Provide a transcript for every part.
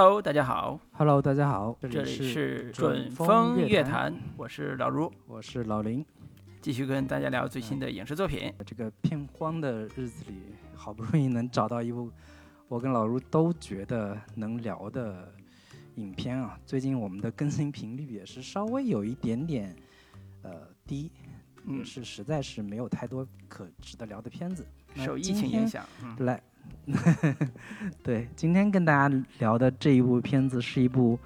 Hello，大家好。Hello，大家好，这里是准风乐乐坛，我是老卢，我是老林。继续跟大家聊最新的影视作品。这个片荒的日子里，好不容易能找到一部 我跟老卢都觉得能聊的影片啊。最近我们的更新频率也是稍微有一点点呃低，也嗯，是实在是没有太多可值得聊的片子。受疫情影响，嗯，来，对，今天跟大家聊的这一部片子是一部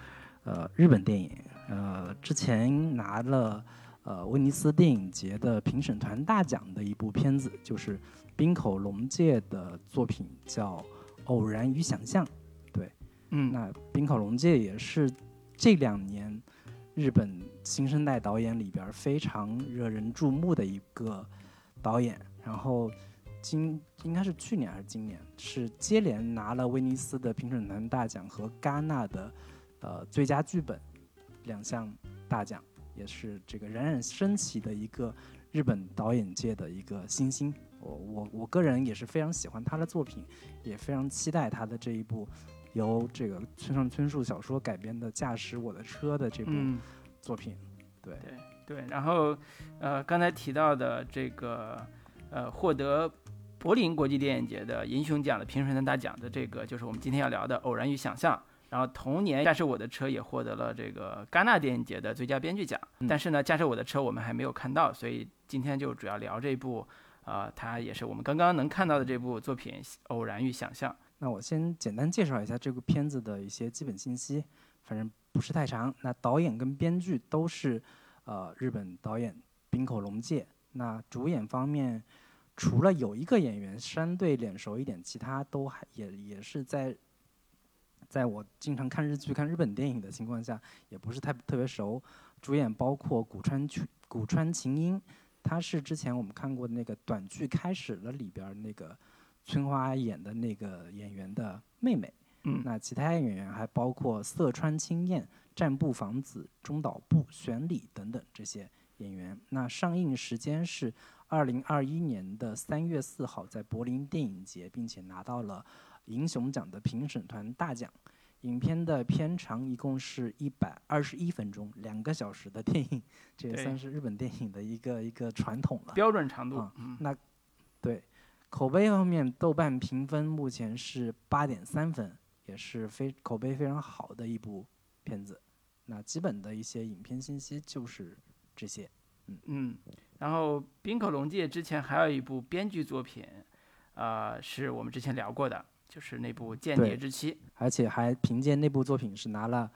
呃日本电影，呃，之前拿了呃威尼斯电影节的评审团大奖的一部片子，就是滨口龙介的作品叫《偶然与想象》。对嗯，那滨口龙介也是这两年日本新生代导演里边非常惹人注目的一个导演。然后今应该是去年还是今年，是接连拿了威尼斯的评审团大奖和戛纳的呃最佳剧本两项大奖，也是这个冉冉升起的一个日本导演界的一个新星。我我我个人也是非常喜欢他的作品，也非常期待他的这一部由这个村上春树小说改编的《驾驶我的车》的这部嗯，作品。对，对对。然后，呃，刚才提到的这个，呃，获得柏林国际电影节的银熊奖的评审团大奖的这个，就是我们今天要聊的《偶然与想象》。然后同年，《驾驶我的车》也获得了这个戛纳电影节的最佳编剧奖。嗯但是呢，《驾驶我的车》我们还没有看到，所以今天就主要聊这部，呃，它也是我们刚刚能看到的这部作品《偶然与想象》。那我先简单介绍一下这部片子的一些基本信息，反正不是太长。那导演跟编剧都是呃日本导演滨口龙介。那主演方面，除了有一个演员相对脸熟一点，其他都还也也是在在我经常看日剧、看日本电影的情况下，也不是太特别熟。主演包括古川去古川琴音，她是之前我们看过的那个短剧《开始了》里边儿那个春花演的那个演员的妹妹。嗯那其他演员还包括色川青彦、战部房子、中岛部、玄礼等等这些演员。那上映时间是二零二一年的三月四号，在柏林电影节，并且拿到了银熊奖的评审团大奖。影片的片长一共是一百二十一分钟，两个小时的电影，这也算是日本电影的一个一个传统了。标准长度，啊嗯，那对口碑方面，豆瓣评分目前是八点三分，也是非口碑非常好的一部片子。那基本的一些影片信息就是这些。嗯嗯，然后滨口龙介之前还有一部编剧作品，呃，是我们之前聊过的，就是那部《间谍之妻》。而且还凭借那部作品是拿了，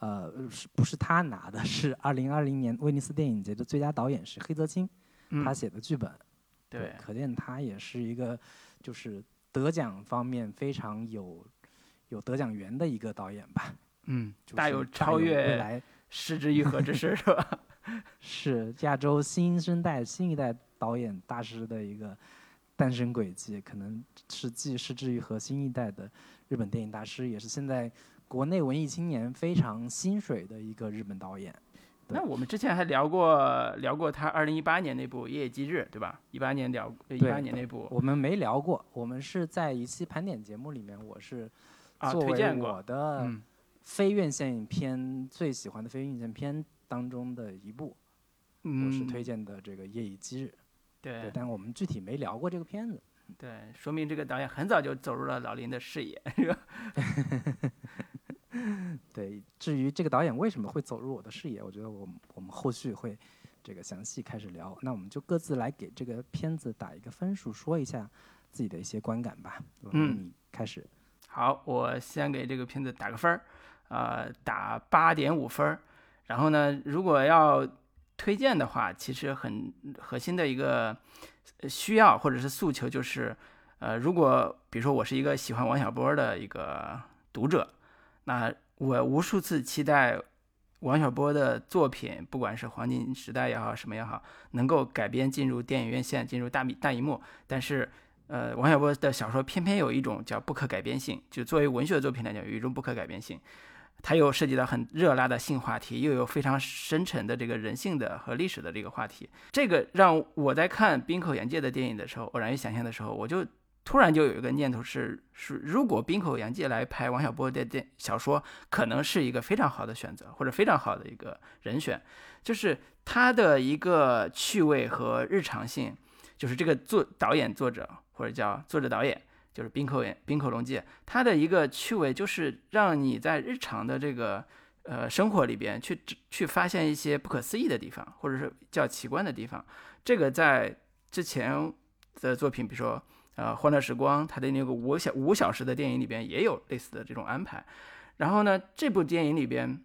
呃，是不是他拿的？是二零二零年威尼斯电影节的最佳导演是黑泽清，嗯他，写的剧本。对，可见他也是一个就是得奖方面非常有有得奖缘的一个导演吧。嗯，大有超未越来失之愈合之势，是吧？是亚洲新生代新一代导演大师的一个诞生轨迹，可能是继失之愈和新一代的日本电影大师，也是现在国内文艺青年非常薪水的一个日本导演。那我们之前还聊过聊过他二零一八年那部《夜夜姬日》，对吧？一八年聊一八年那部我们没聊过，我们是在一期盘点节目里面，我是啊，推荐过我，的嗯，非院线影片最喜欢的非院线片当中的一部，我是嗯推荐的这个《夜以继日》。对，对但我们具体没聊过这个片子。对，说明这个导演很早就走入了老林的视野，是吧？对，至于这个导演为什么会走入我的视野，我觉得我们我们后续会这个详细开始聊。那我们就各自来给这个片子打一个分数，说一下自己的一些观感吧。嗯你开始。好，我先给这个片子打个分儿，呃，打八点五分儿。然后呢，如果要推荐的话，其实很核心的一个需要或者是诉求就是，呃，如果比如说我是一个喜欢王小波的一个读者，那我无数次期待王小波的作品，不管是黄金时代也好，什么也好，能够改编进入电影院线，进入大米大荧幕，但是。呃，王小波的小说偏偏有一种叫不可改编性，就作为文学作品来讲，有一种不可改编性。它又涉及到很热辣的性话题，又有非常深沉的这个人性的和历史的这个话题。这个让我在看滨口洋介的电影的时候，偶然与想象的时候，我就突然就有一个念头是是，如果滨口洋介来拍王小波的电小说，可能是一个非常好的选择，或者非常好的一个人选，就是他的一个趣味和日常性，就是这个作导演作者或者叫作者导演，就是冰口冰口龙介，它的一个趣味就是让你在日常的这个呃生活里边去去发现一些不可思议的地方，或者是叫奇观的地方，这个在之前的作品，比如说。呃，欢乐时光，它的那个五小五小时的电影里边也有类似的这种安排。然后呢，这部电影里边，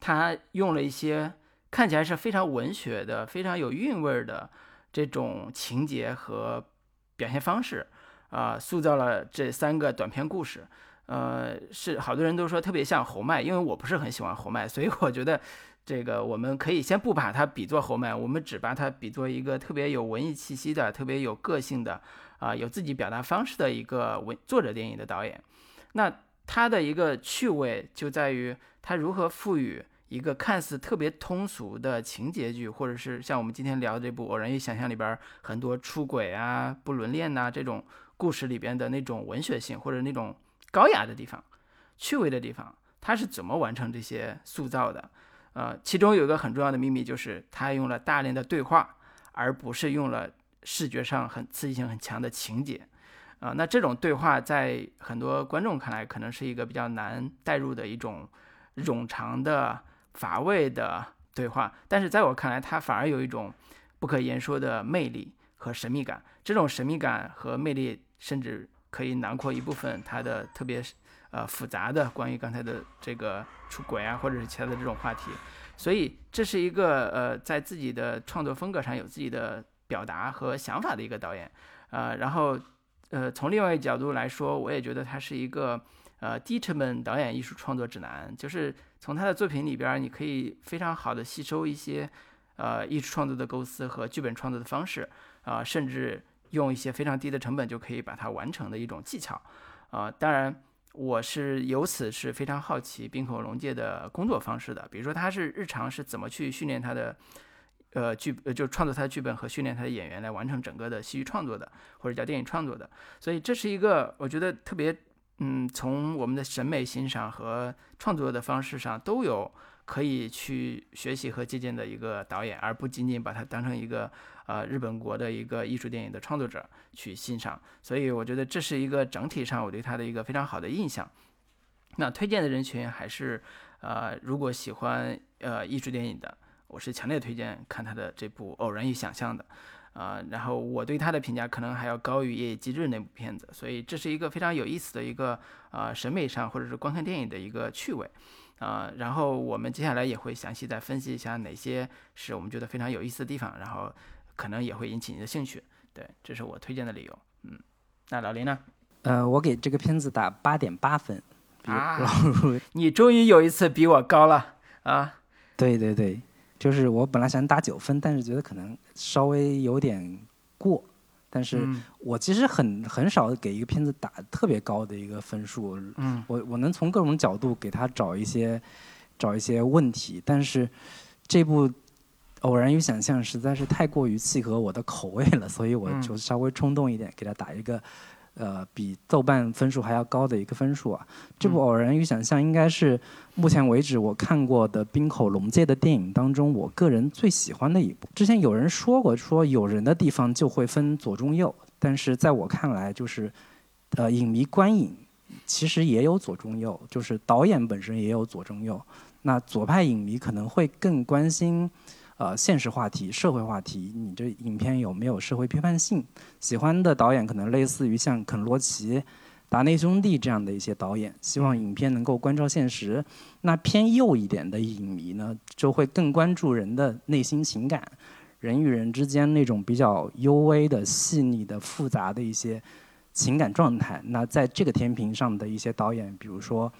他用了一些看起来是非常文学的、非常有韵味的这种情节和表现方式，啊，塑造了这三个短篇故事。呃，是好多人都说特别像侯麦，因为我不是很喜欢侯麦，所以我觉得。这个我们可以先不把它比作侯麦，我们只把它比作一个特别有文艺气息的、特别有个性的，啊，有自己表达方式的一个文作者电影的导演。那他的一个趣味就在于他如何赋予一个看似特别通俗的情节剧，或者是像我们今天聊的这部《偶然与想象》里边很多出轨啊、不伦恋呐这种故事里边的那种文学性或者那种高雅的地方、趣味的地方，他是怎么完成这些塑造的？呃，其中有一个很重要的秘密，就是他用了大量的对话，而不是用了视觉上很刺激性很强的情节。啊，那这种对话在很多观众看来，可能是一个比较难带入的一种冗长的、乏味的对话。但是在我看来，它反而有一种不可言说的魅力和神秘感。这种神秘感和魅力，甚至可以囊括一部分他的特别。呃，复杂的关于刚才的这个出轨啊，或者是其他的这种话题，所以这是一个呃，在自己的创作风格上有自己的表达和想法的一个导演，呃，然后呃，从另外一个角度来说，我也觉得他是一个呃低成本导演艺术创作指南，就是从他的作品里边，你可以非常好的吸收一些呃艺术创作的构思和剧本创作的方式，啊，甚至用一些非常低的成本就可以把它完成的一种技巧，啊，当然。我是由此是非常好奇冰口龙介的工作方式的，比如说他是日常是怎么去训练他的，呃剧呃就创作他的剧本和训练他的演员来完成整个的戏剧创作的，或者叫电影创作的。所以这是一个我觉得特别嗯，从我们的审美欣赏和创作的方式上都有可以去学习和借鉴的一个导演，而不仅仅把它当成一个。呃，日本国的一个艺术电影的创作者去欣赏，所以我觉得这是一个整体上我对他的一个非常好的印象。那推荐的人群还是，呃，如果喜欢呃艺术电影的，我是强烈推荐看他的这部《偶然与想象》的，啊，然后我对他的评价可能还要高于《夜以继日》那部片子，所以这是一个非常有意思的一个呃审美上或者是观看电影的一个趣味，啊，然后我们接下来也会详细再分析一下哪些是我们觉得非常有意思的地方，然后。可能也会引起你的兴趣，对，这是我推荐的理由。嗯，那老林呢？呃，我给这个片子打八点八分。啊，你终于有一次比我高了啊！对对对，就是我本来想打九分，但是觉得可能稍微有点过。但是我其实很很少给一个片子打特别高的一个分数。嗯，我我能从各种角度给他找一些找一些问题，但是这部。偶然与想象实在是太过于契合我的口味了，所以我就稍微冲动一点，给他打一个，呃，比豆瓣分数还要高的一个分数啊。这部《偶然与想象》应该是目前为止我看过的冰口龙介的电影当中，我个人最喜欢的一部。之前有人说过，说有人的地方就会分左中右，但是在我看来，就是，呃，影迷观影其实也有左中右，就是导演本身也有左中右。那左派影迷可能会更关心。呃，现实话题、社会话题，你这影片有没有社会批判性？喜欢的导演可能类似于像肯罗奇、达内兄弟这样的一些导演，希望影片能够关照现实。那偏右一点的影迷呢，就会更关注人的内心情感，人与人之间那种比较幽微的、细腻的、复杂的一些情感状态。那在这个天平上的一些导演，比如说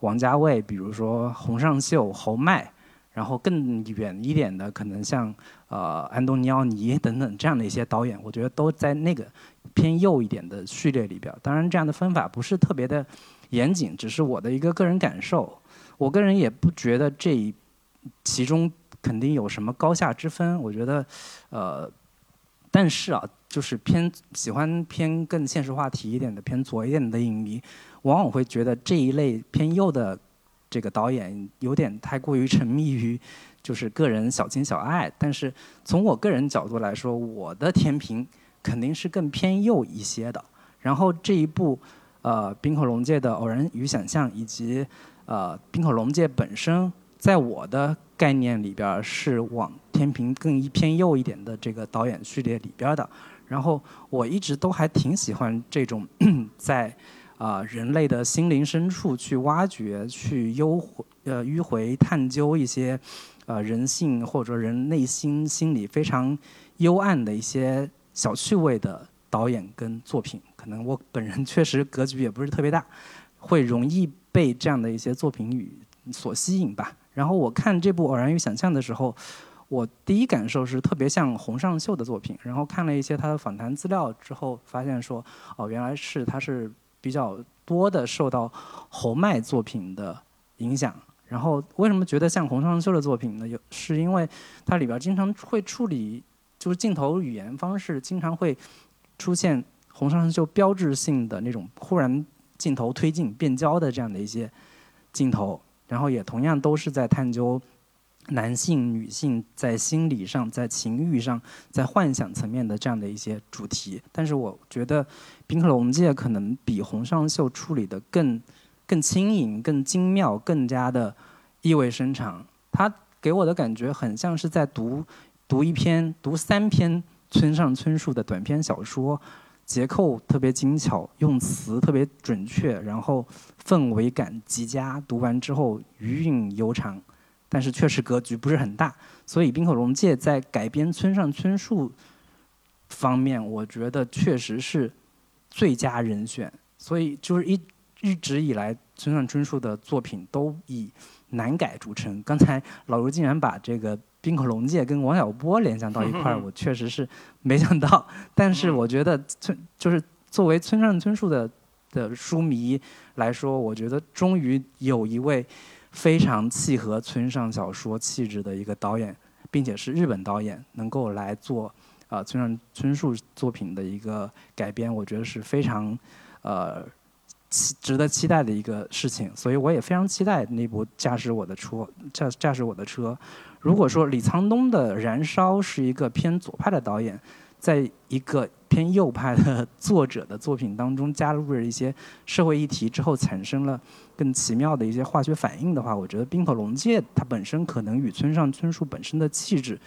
王家卫，比如说洪尚秀、侯麦。然后更远一点的，可能像呃安东尼奥尼 等等这样的一些导演，我觉得都在那个偏右一点的序列里边。当然，这样的分法不是特别的严谨，只是我的一个个人感受。我个人也不觉得这其中肯定有什么高下之分。我觉得，呃，但是啊，就是偏喜欢偏更现实话题一点的、偏左一点的影迷，往往会觉得这一类偏右的这个导演有点太过于沉迷于就是个人小情小爱。但是从我个人角度来说，我的天平肯定是更偏右一些的。然后这一部呃冰口龙介的《偶然与想象》，以及呃冰口龙介本身，在我的概念里边是往天平更偏右一点的这个导演序列里边的。然后我一直都还挺喜欢这种 在啊人类的心灵深处去挖掘、去幽回呃迂回探究一些呃人性或者人内心心理非常幽暗的一些小趣味的导演跟作品。可能我本人确实格局也不是特别大，会容易被这样的一些作品与所吸引吧。然后我看这部《偶然与想象》的时候。我第一感受是特别像洪尚秀的作品，然后看了一些他的访谈资料之后，发现说，哦，原来是他是比较多的受到侯麦作品的影响。然后为什么觉得像洪尚秀的作品呢？有是因为它里边经常会处理，就是镜头语言方式经常会出现洪尚秀标志性的那种忽然镜头推进变焦的这样的一些镜头，然后也同样都是在探究。男性、女性在心理上、在情欲上、在幻想层面的这样的一些主题，但是我觉得宾克隆介可能比洪尚秀处理的更更轻盈、更精妙、更加的意味深长。他给我的感觉很像是在读读一篇、读三篇村上春树的短篇小说，结构特别精巧，用词特别准确，然后氛围感极佳。读完之后余韵悠长。但是确实格局不是很大，所以冰口龙介在改编村上春树方面，我觉得确实是最佳人选。所以就是一一直以来村上春树的作品都以难改著称。刚才老卢竟然把这个冰口龙介跟王小波联想到一块儿，我确实是没想到。但是我觉得村就是作为村上春树的的书迷来说，我觉得终于有一位。非常契合村上小说气质的一个导演，并且是日本导演，能够来做啊村上春树作品的一个改编，我觉得是非常呃期值得期待的一个事情。所以我也非常期待那部《驾驶我的车》驾驾驶我的车。如果说李沧东的《燃烧》是一个偏左派的导演，在一个偏右派的作者的作品当中加入了一些社会议题之后，产生了。更奇妙的一些化学反应的话，我觉得冰口龙介它本身可能与村上春树本身的气质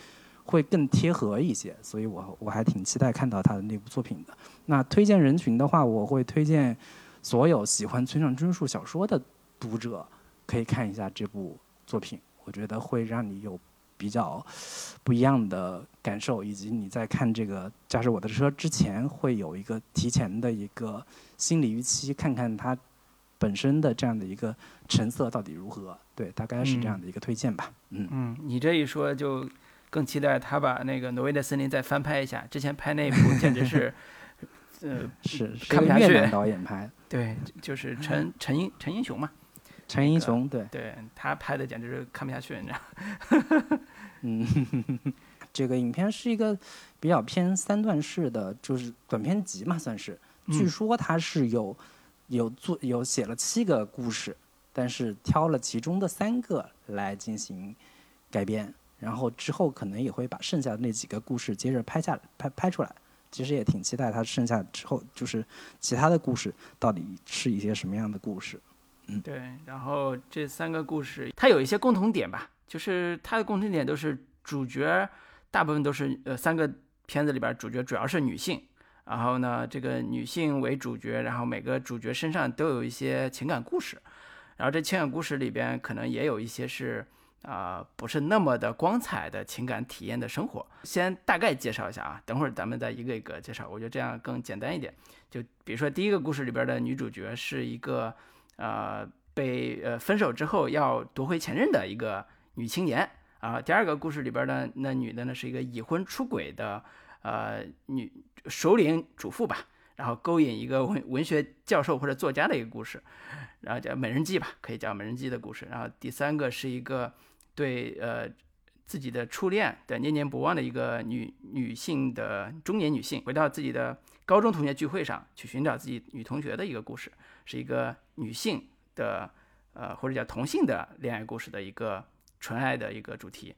会更贴合一些，所以我我还挺期待看到他的那部作品的。那推荐人群的话，我会推荐所有喜欢村上春树小说的读者可以看一下这部作品，我觉得会让你有比较不一样的感受，以及你在看这个驾驶我的车之前会有一个提前的一个心理预期，看看它。本身的这样的一个成色到底如何？对，大概是这样的一个推荐吧。嗯嗯，你这一说就更期待他把那个《挪威的森林》再翻拍一下。之前拍那部简直是，呃，是看不下去。导演拍，对，就是陈陈英陈英雄嘛。陈英雄，对，对他拍的简直是看不下去，你知道。嗯，这个影片是一个比较偏三段式的，就是短片集嘛，算是。据说他是有。有做有写了七个故事，但是挑了其中的三个来进行改编，然后之后可能也会把剩下的那几个故事接着拍下来，拍拍出来。其实也挺期待他剩下之后就是其他的故事到底是一些什么样的故事。嗯，对。然后这三个故事它有一些共同点吧，就是它的共同点都是主角大部分都是呃三个片子里边主角主要是女性。然后呢，这个女性为主角，然后每个主角身上都有一些情感故事，然后这情感故事里边可能也有一些是啊不是那么的光彩的情感体验的生活。先大概介绍一下啊，等会儿咱们再一个一个介绍，我觉得这样更简单一点。就比如说第一个故事里边的女主角是一个呃被呃分手之后要夺回前任的一个女青年啊，第二个故事里边的那女的呢是一个已婚出轨的。呃，女首领主妇吧，然后勾引一个文文学教授或者作家的一个故事，然后叫美人计吧，可以叫美人计的故事。然后第三个是一个对呃自己的初恋的念念不忘的一个女女性的中年女性，回到自己的高中同学聚会上去寻找自己女同学的一个故事，是一个女性的呃或者叫同性的恋爱故事的一个纯爱的一个主题，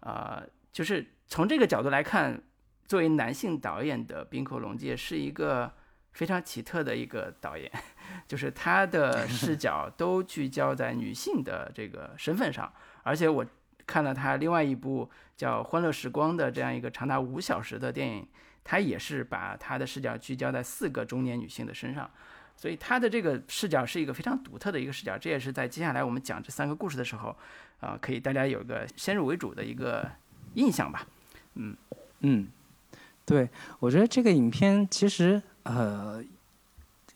呃，就是从这个角度来看，作为男性导演的滨口龙介是一个非常奇特的一个导演，就是他的视角都聚焦在女性的这个身份上，而且我。看了他另外一部叫《欢乐时光》的这样一个长达五小时的电影，他也是把他的视角聚焦在四个中年女性的身上，所以他的这个视角是一个非常独特的一个视角。这也是在接下来我们讲这三个故事的时候，啊，可以大家有一个先入为主的一个印象吧。嗯嗯，对，我觉得这个影片其实呃，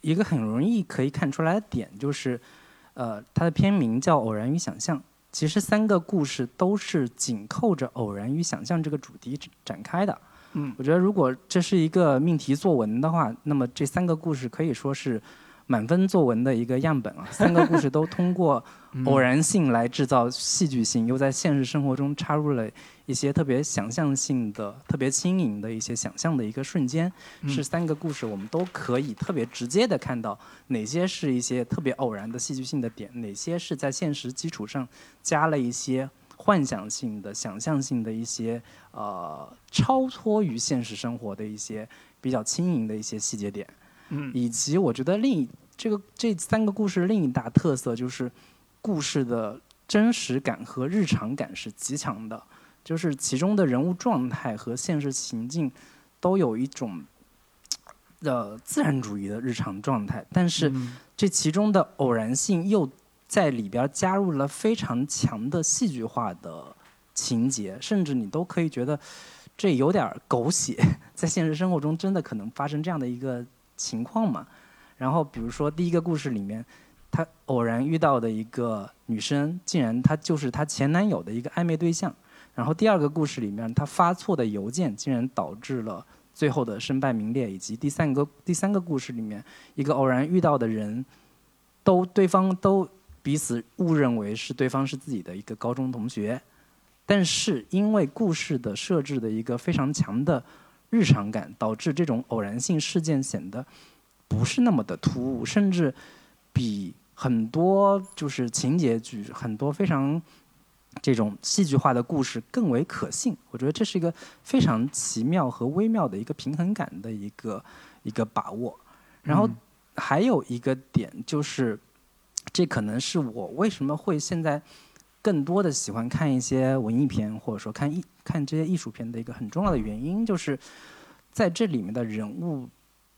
一个很容易可以看出来的点就是，呃，它的片名叫《偶然与想象》。其实三个故事都是紧扣着偶然与想象这个主题展开的。嗯，我觉得如果这是一个命题作文的话，那么这三个故事可以说是。满分作文的一个样本啊，三个故事都通过偶然性来制造戏剧性，又在现实生活中插入了一些特别想象性的、特别轻盈的一些想象的一个瞬间。是三个故事，我们都可以特别直接的看到哪些是一些特别偶然的戏剧性的点，哪些是在现实基础上加了一些幻想性的、想象性的一些呃超脱于现实生活的一些比较轻盈的一些细节点。嗯，以及我觉得另一这个这三个故事另一大特色就是，故事的真实感和日常感是极强的，就是其中的人物状态和现实情境都有一种呃自然主义的日常状态，但是这其中的偶然性又在里边加入了非常强的戏剧化的情节，甚至你都可以觉得这有点狗血，在现实生活中真的可能发生这样的一个。情况嘛，然后比如说第一个故事里面，他偶然遇到的一个女生，竟然她就是她前男友的一个暧昧对象。然后第二个故事里面，他发错的邮件竟然导致了最后的身败名裂。以及第三个第三个故事里面，一个偶然遇到的人，都对方都彼此误认为是对方是自己的一个高中同学，但是因为故事的设置的一个非常强的。日常感导致这种偶然性事件显得不是那么的突兀，甚至比很多就是情节剧、很多非常这种戏剧化的故事更为可信。我觉得这是一个非常奇妙和微妙的一个平衡感的一个一个把握。然后还有一个点就是，这可能是我为什么会现在。更多的喜欢看一些文艺片，或者说看艺看这些艺术片的一个很重要的原因，就是在这里面的人物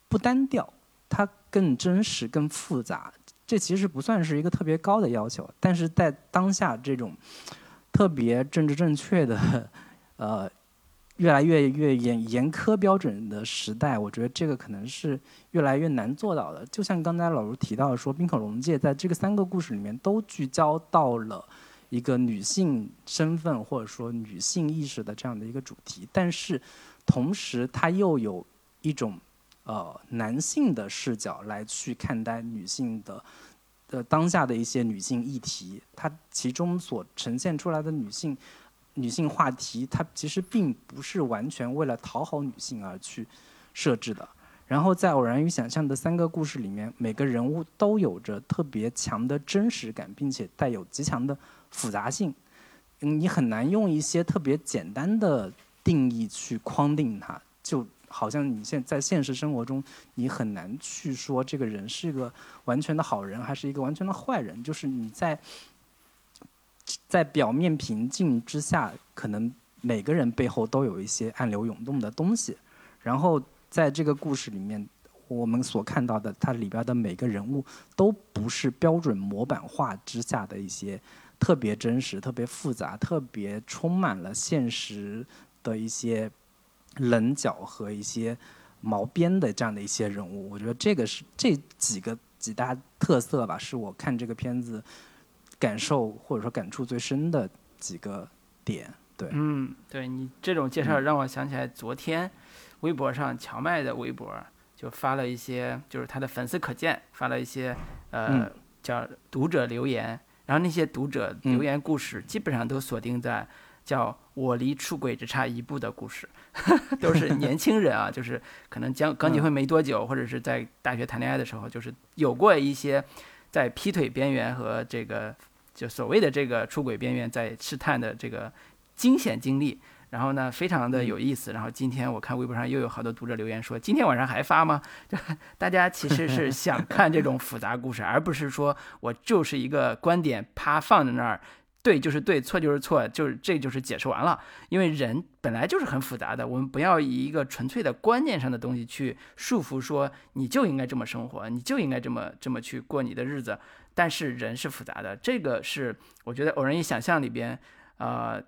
不单调，它更真实、更复杂。这其实不算是一个特别高的要求，但是在当下这种特别政治正确的呃越来越越严严苛标准的时代，我觉得这个可能是越来越难做到的。就像刚才老卢提到说，冰口龙介在这个三个故事里面都聚焦到了。一个女性身份或者说女性意识的这样的一个主题，但是同时它又有一种呃男性的视角来去看待女性的呃当下的一些女性议题，它其中所呈现出来的女性女性话题，它其实并不是完全为了讨好女性而去设置的。然后在《偶然与想象》的三个故事里面，每个人物都有着特别强的真实感，并且带有极强的。复杂性，嗯你很难用一些特别简单的定义去框定它，就好像你现在现实生活中，你很难去说这个人是一个完全的好人，还是一个完全的坏人。就是你在在表面平静之下，可能每个人背后都有一些暗流涌动的东西。然后在这个故事里面，我们所看到的，它里边的每个人物都不是标准模板化之下的一些。特别真实、特别复杂、特别充满了现实的一些棱角和一些毛边的这样的一些人物，我觉得这个是这几个几大特色吧，是我看这个片子感受或者说感触最深的几个点。对，嗯，对你这种介绍让我想起来，昨天微博上荞麦的微博就发了一些，就是他的粉丝可见发了一些呃叫读者留言。然后那些读者留言故事基本上都锁定在，叫《我离出轨只差一步的故事》都是年轻人啊，就是可能将刚结婚没多久，或者是在大学谈恋爱的时候，就是有过一些在劈腿边缘和这个就所谓的这个出轨边缘在试探的这个惊险经历。然后呢，非常的有意思。然后今天我看微博上又有好多读者留言说，今天晚上还发吗？就大家其实是想 看这种复杂故事，而不是说我就是一个观点啪放在那儿。对就是对，错就是错，就是这就是解释完了。因为人本来就是很复杂的，我们不要以一个纯粹的观念上的东西去束缚，说你就应该这么生活，你就应该这么这么去过你的日子。但是人是复杂的，这个是我觉得《偶然与想象》里边，呃，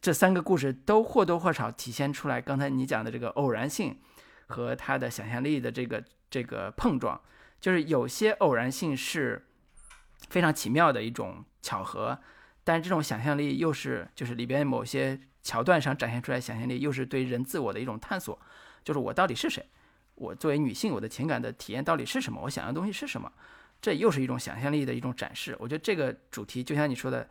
这三个故事都或多或少体现出来刚才你讲的这个偶然性和他的想象力的这个这个碰撞，就是有些偶然性是非常奇妙的一种巧合。但是这种想象力又是，就是里边某些桥段上展现出来想象力，又是对人自我的一种探索，就是我到底是谁？我作为女性，我的情感的体验到底是什么？我想要的东西是什么？这又是一种想象力的一种展示。我觉得这个主题就像你说的，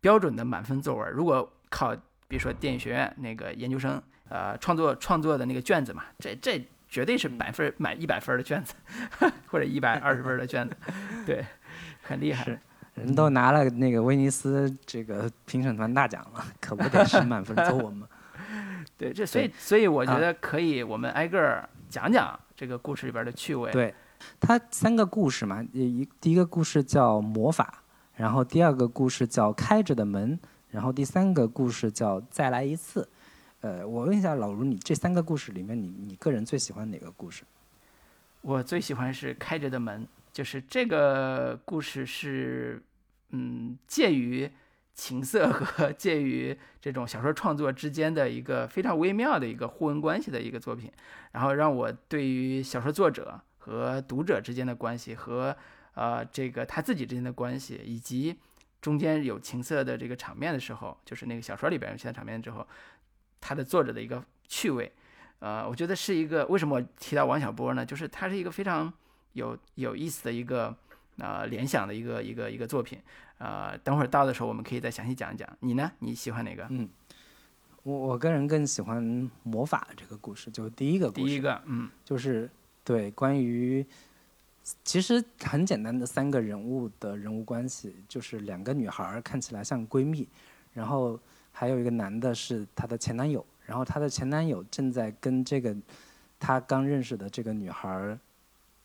标准的满分作文。如果考，比如说电影学院那个研究生，呃，创作创作的那个卷子嘛，这这绝对是满分满一百分的卷子，或者一百二十分的卷子，对，很厉害。人都拿了那个威尼斯这个评审团大奖了，可不得是满分作文吗？对，这所以所以我觉得可以，我们挨个儿讲讲这个故事里边的趣味。对，它三个故事嘛，一第一个故事叫魔法，然后第二个故事叫开着的门，然后第三个故事叫再来一次。呃，我问一下老卢，你这三个故事里面，你你个人最喜欢哪个故事？我最喜欢是开着的门。就是这个故事是，嗯，介于情色和介于这种小说创作之间的一个非常微妙的一个互文关系的一个作品，然后让我对于小说作者和读者之间的关系和呃这个他自己之间的关系，以及中间有情色的这个场面的时候，就是那个小说里边有情色场面之后，他的作者的一个趣味，呃，我觉得是一个为什么我提到王小波呢？就是他是一个非常。有有意思的一个呃联想的一个一个一个作品，呃，等会儿到的时候我们可以再详细讲一讲。你呢？你喜欢哪个？嗯，我我个人更喜欢魔法这个故事，就第一个故事。第一个，嗯，就是对关于其实很简单的三个人物的人物关系，就是两个女孩看起来像闺蜜，然后还有一个男的是她的前男友，然后她的前男友正在跟这个她刚认识的这个女孩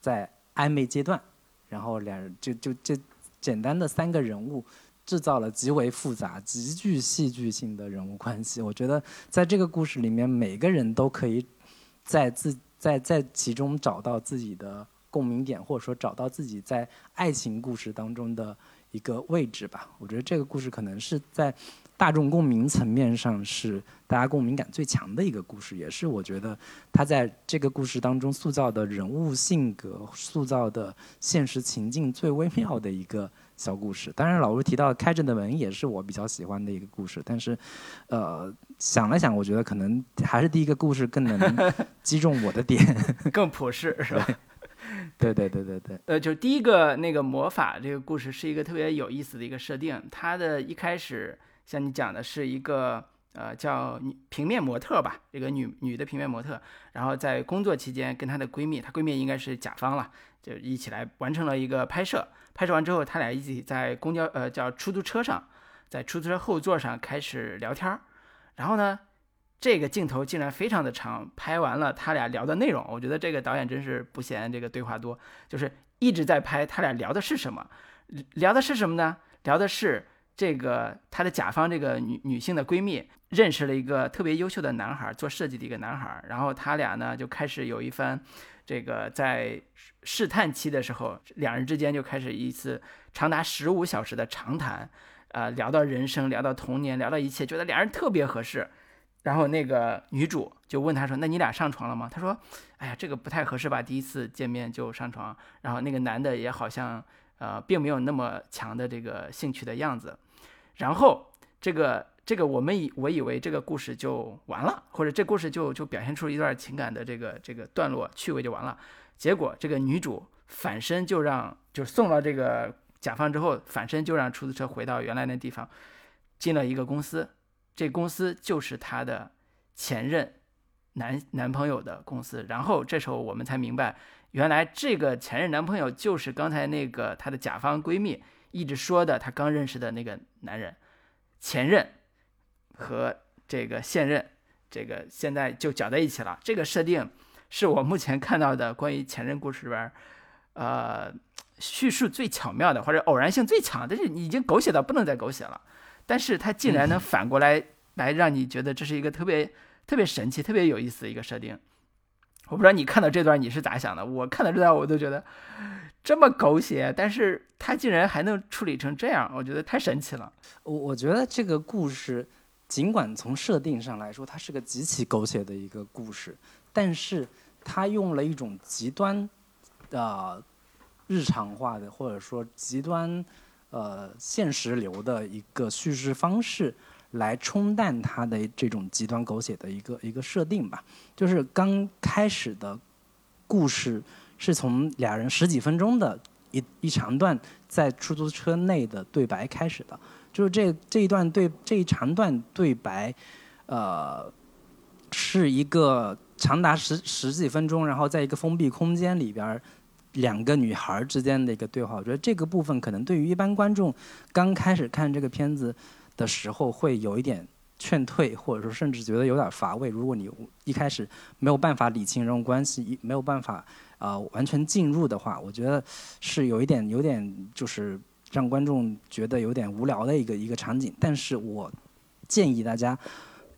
在。暧昧阶段，然后两人就就这简单的三个人物，制造了极为复杂、极具戏剧性的人物关系。我觉得在这个故事里面，每个人都可以在自在在其中找到自己的共鸣点，或者说找到自己在爱情故事当中的一个位置吧。我觉得这个故事可能是在。大众共鸣层面上是大家共鸣感最强的一个故事，也是我觉得他在这个故事当中塑造的人物性格、塑造的现实情境最微妙的一个小故事。当然，老吴提到开着的门也是我比较喜欢的一个故事，但是，呃，想了想，我觉得可能还是第一个故事更能击中我的点，更普世，是吧？对对对对对。呃，就是第一个那个魔法这个故事是一个特别有意思的一个设定，它的一开始。像你讲的是一个呃叫女平面模特吧，一个女女的平面模特，然后在工作期间跟她的闺蜜，她闺蜜应该是甲方了，就一起来完成了一个拍摄。拍摄完之后，他俩一起在公交呃叫出租车上，在出租车后座上开始聊天儿。然后呢，这个镜头竟然非常的长，拍完了他俩聊的内容，我觉得这个导演真是不嫌这个对话多，就是一直在拍他俩聊的是什么，聊的是什么呢？聊的是。这个她的甲方这个女女性的闺蜜认识了一个特别优秀的男孩，做设计的一个男孩，然后他俩呢就开始有一番这个在试探期的时候，两人之间就开始一次长达十五小时的长谈，呃，聊到人生，聊到童年，聊到一切，觉得两人特别合适。然后那个女主就问他说：“那你俩上床了吗？”他说：“哎呀，这个不太合适吧，第一次见面就上床。”然后那个男的也好像呃并没有那么强的这个兴趣的样子。然后这个这个我们以我以为这个故事就完了，或者这故事就就表现出一段情感的这个这个段落趣味就完了。结果这个女主反身就让就送了这个甲方之后，反身就让出租车回到原来那地方，进了一个公司。这公司就是她的前任男男朋友的公司。然后这时候我们才明白，原来这个前任男朋友就是刚才那个她的甲方闺蜜一直说的，她刚认识的那个男人，前任和这个现任，这个现在就搅在一起了。这个设定是我目前看到的关于前任故事里边，呃。叙述最巧妙的，或者偶然性最强，但是已经狗血到不能再狗血了，但是它竟然能反过来来让你觉得这是一个特别特别神奇、特别有意思的一个设定。我不知道你看到这段你是咋想的？我看到这段我都觉得这么狗血，但是他竟然还能处理成这样，我觉得太神奇了。我我觉得这个故事尽管从设定上来说它是个极其狗血的一个故事，但是它用了一种极端的。日常化的或者说极端，呃，现实流的一个叙事方式，来冲淡它的这种极端狗血的一个一个设定吧。就是刚开始的故事是从俩人十几分钟的一一长段在出租车内的对白开始的，就是这这一段对这一长段对白，呃，是一个长达十十几分钟，然后在一个封闭空间里边。两个女孩之间的一个对话，我觉得这个部分可能对于一般观众刚开始看这个片子的时候会有一点劝退，或者说甚至觉得有点乏味。如果你一开始没有办法理清这种关系，没有办法啊完全进入的话，我觉得是有一点有点就是让观众觉得有点无聊的一个一个场景。但是我建议大家。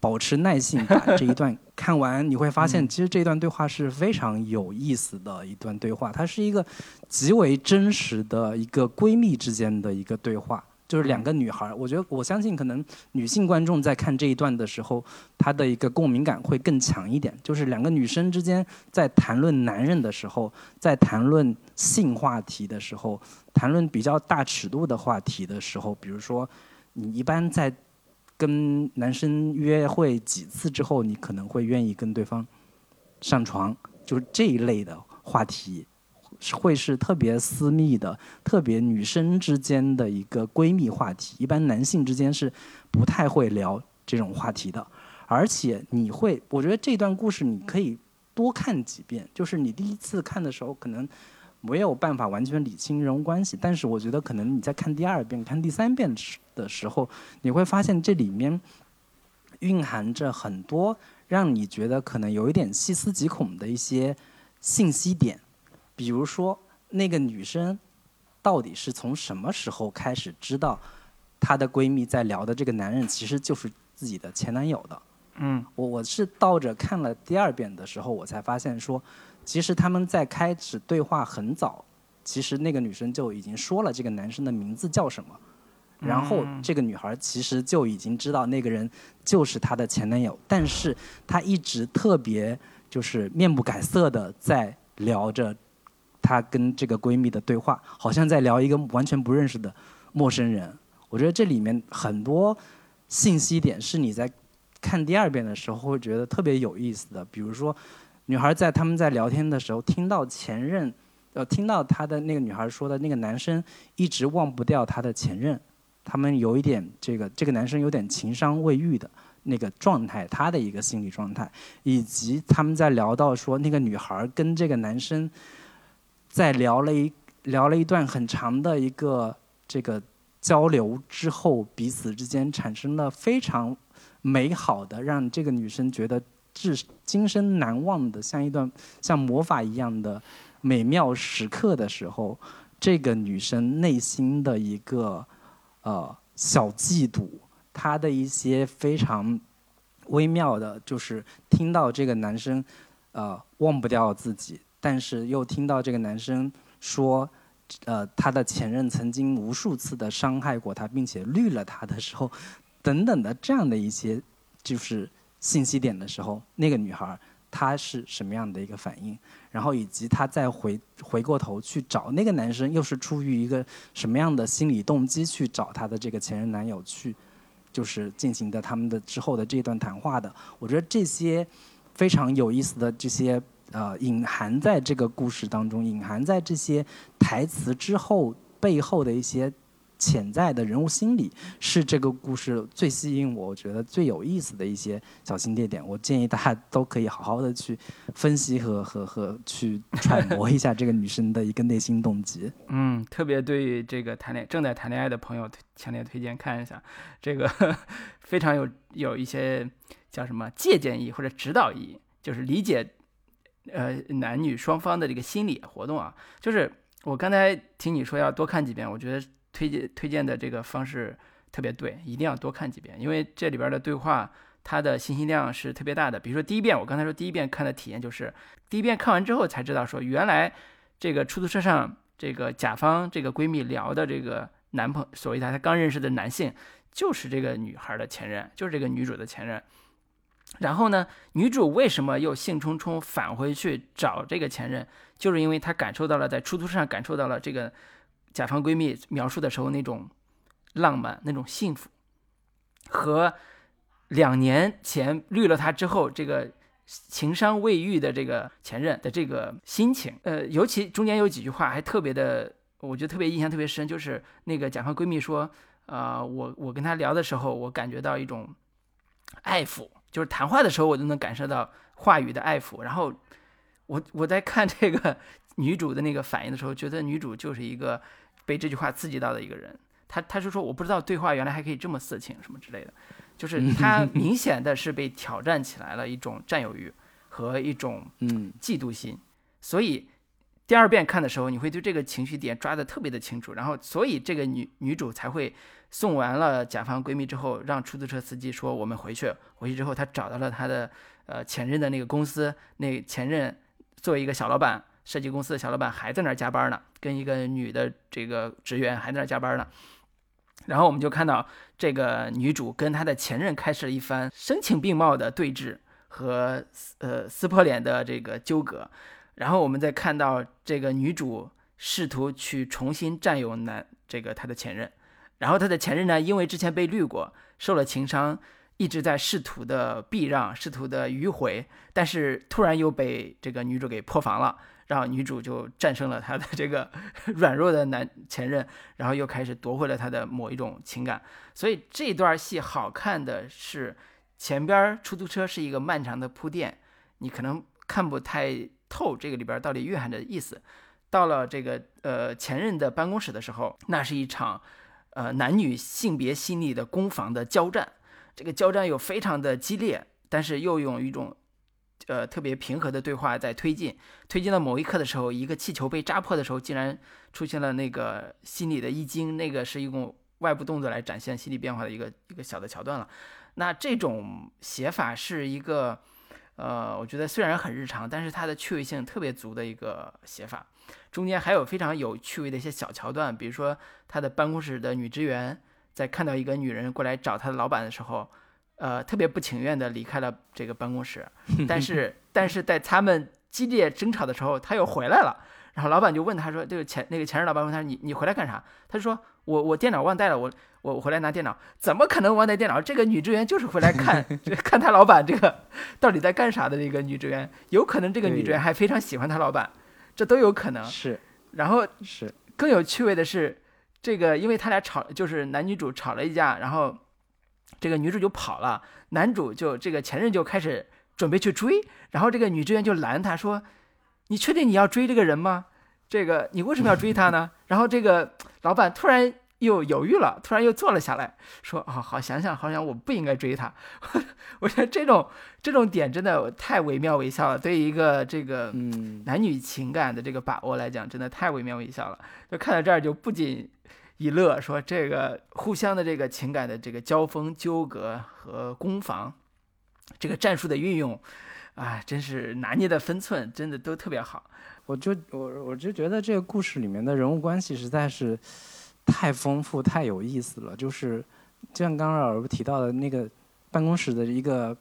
保持耐心，把 这一段看完，你会发现，其实这段对话是非常有意思的一段对话。它是一个极为真实的一个闺蜜之间的一个对话，就是两个女孩。我觉得，我相信，可能女性观众在看这一段的时候，她的一个共鸣感会更强一点。就是两个女生之间在谈论男人的时候，在谈论性话题的时候，谈论比较大尺度的话题的时候，比如说，你一般在。跟男生约会几次之后，你可能会愿意跟对方上床，就是这一类的话题，会是特别私密的、特别女生之间的一个闺蜜话题。一般男性之间是不太会聊这种话题的。而且你会，我觉得这段故事你可以多看几遍，就是你第一次看的时候可能。没有办法完全理清人物关系，但是我觉得可能你在看第二遍、看第三遍的时候，你会发现这里面蕴含着很多让你觉得可能有一点细思极恐的一些信息点。比如说，那个女生到底是从什么时候开始知道她的闺蜜在聊的这个男人其实就是自己的前男友的？嗯，我我是倒着看了第二遍的时候，我才发现说。其实他们在开始对话很早，其实那个女生就已经说了这个男生的名字叫什么，然后这个女孩其实就已经知道那个人就是她的前男友，但是她一直特别就是面不改色的在聊着她跟这个闺蜜的对话，好像在聊一个完全不认识的陌生人。我觉得这里面很多信息点是你在看第二遍的时候会觉得特别有意思的，比如说。女孩在他们在聊天的时候，听到前任，呃，听到她的那个女孩说的那个男生一直忘不掉她的前任，他们有一点这个这个男生有点情商未愈的那个状态，他的一个心理状态，以及他们在聊到说那个女孩跟这个男生在聊了一聊了一段很长的一个这个交流之后，彼此之间产生了非常美好的，让这个女生觉得。至今生难忘的，像一段像魔法一样的美妙时刻的时候，这个女生内心的一个呃小嫉妒，她的一些非常微妙的，就是听到这个男生呃忘不掉自己，但是又听到这个男生说，呃他的前任曾经无数次的伤害过他，并且绿了他的时候，等等的这样的一些就是。信息点的时候，那个女孩她是什么样的一个反应？然后以及她再回回过头去找那个男生，又是出于一个什么样的心理动机去找她的这个前任男友去，就是进行的他们的之后的这段谈话的。我觉得这些非常有意思的这些呃隐含在这个故事当中，隐含在这些台词之后背后的一些潜在的人物心理，是这个故事最吸引我，我觉得最有意思的一些小心节点。我建议大家都可以好好的去分析和和和去揣摩一下这个女生的一个内心动机。嗯，特别对于这个谈恋正在谈恋爱的朋友，强烈推荐看一下，这个 非常有有一些叫什么借鉴意或者指导意义，就是理解呃男女双方的这个心理活动啊，就是。我刚才听你说要多看几遍，我觉得推荐推荐的这个方式特别对，一定要多看几遍，因为这里边的对话它的信息量是特别大的。比如说第一遍，我刚才说第一遍看的体验就是第一遍看完之后才知道说，原来这个出租车上这个甲方这个闺蜜聊的这个男朋所谓她她刚认识的男性就是这个女孩的前任，就是这个女主的前任。然后呢，女主为什么又兴冲冲返回去找这个前任？就是因为她感受到了在出租车上感受到了这个甲方闺蜜描述的时候那种浪漫、那种幸福，和两年前绿了她之后这个情伤未愈的这个前任的这个心情。呃，尤其中间有几句话还特别的，我觉得特别印象特别深，就是那个甲方闺蜜说：“啊，我我跟他聊的时候，我感觉到一种爱抚。”就是谈话的时候，我都能感受到话语的爱抚。然后，我我在看这个 女主的那个反应的时候，觉得女主就是一个被这句话刺激到的一个人。她她是说，我不知道对话原来还可以这么色情什么之类的。就是她 明显的是被挑战起来了一种占有欲和一种嗯嫉妒心。所以第二遍看的时候，你会对这个情绪点抓得特别的清楚。然后，所以这个女女主才会。送完了甲方闺蜜之后，让出租车司机说我们回去。回去之后，她找到了她的呃前任的那个公司，那前任作为一个小老板，设计公司的小老板还在那儿加班呢，跟一个女的这个职员还在那儿加班呢。然后我们就看到这个女主跟她的前任开始了一番声情并茂的对峙和呃撕破脸的这个纠葛。然后我们再看到这个女主试图去重新占有男这个她的前任。然后他的前任呢，因为之前被绿过，受了情伤，一直在试图的避让，试图的迂回，但是突然又被这个女主给破防了，然后女主就战胜了他的这个 软弱的男前任，然后又开始夺回了他的某一种情感。所以这段戏好看的是，前边出租车是一个漫长的铺垫，你可能看不太透这个里边到底蕴含着意思。到了这个呃前任的办公室的时候，那是一场。呃，男女性别心理的攻防的交战，这个交战又非常的激烈，但是又用一种呃特别平和的对话在推进。推进到某一刻的时候，一个气球被扎破的时候，竟然出现了那个心理的一惊，那个是一种外部动作来展现心理变化的一个一个小的桥段了。那这种写法是一个呃，我觉得虽然很日常，但是它的趣味性特别足的一个写法。中间还有非常有趣味的一些小桥段，比如说他的办公室的女职员在看到一个女人过来找他的老板的时候，呃，特别不情愿的离开了这个办公室，但是但是在他们激烈争吵的时候，他又回来了，然后老板就问他说：“这个前那个前任老板问他，你你回来干啥？”他就说：“我我电脑忘带了，我我我回来拿电脑。”怎么可能忘带电脑？这个女职员就是回来看 看他老板这个到底在干啥的这个女职员，有可能这个女职员还非常喜欢他老板。这都有可能是，然后是更有趣味的是，这个因为他俩吵，就是男女主吵了一架，然后这个女主就跑了，男主就这个前任就开始准备去追，然后这个女职员就拦他说：“你确定你要追这个人吗？这个你为什么要追他呢？” 然后这个老板突然。又犹豫了，突然又坐了下来，说：“哦，好想想，好想我不应该追他。”我觉得这种这种点真的太惟妙惟肖了。对于一个这个嗯男女情感的这个把握来讲，真的太惟妙惟肖了。就看到这儿，就不仅一乐，说这个互相的这个情感的这个交锋、纠葛和攻防，这个战术的运用，啊，真是拿捏的分寸真的都特别好。我就我我就觉得这个故事里面的人物关系实在是。太丰富太有意思了，就是就像刚刚老师提到的那个办公室的一个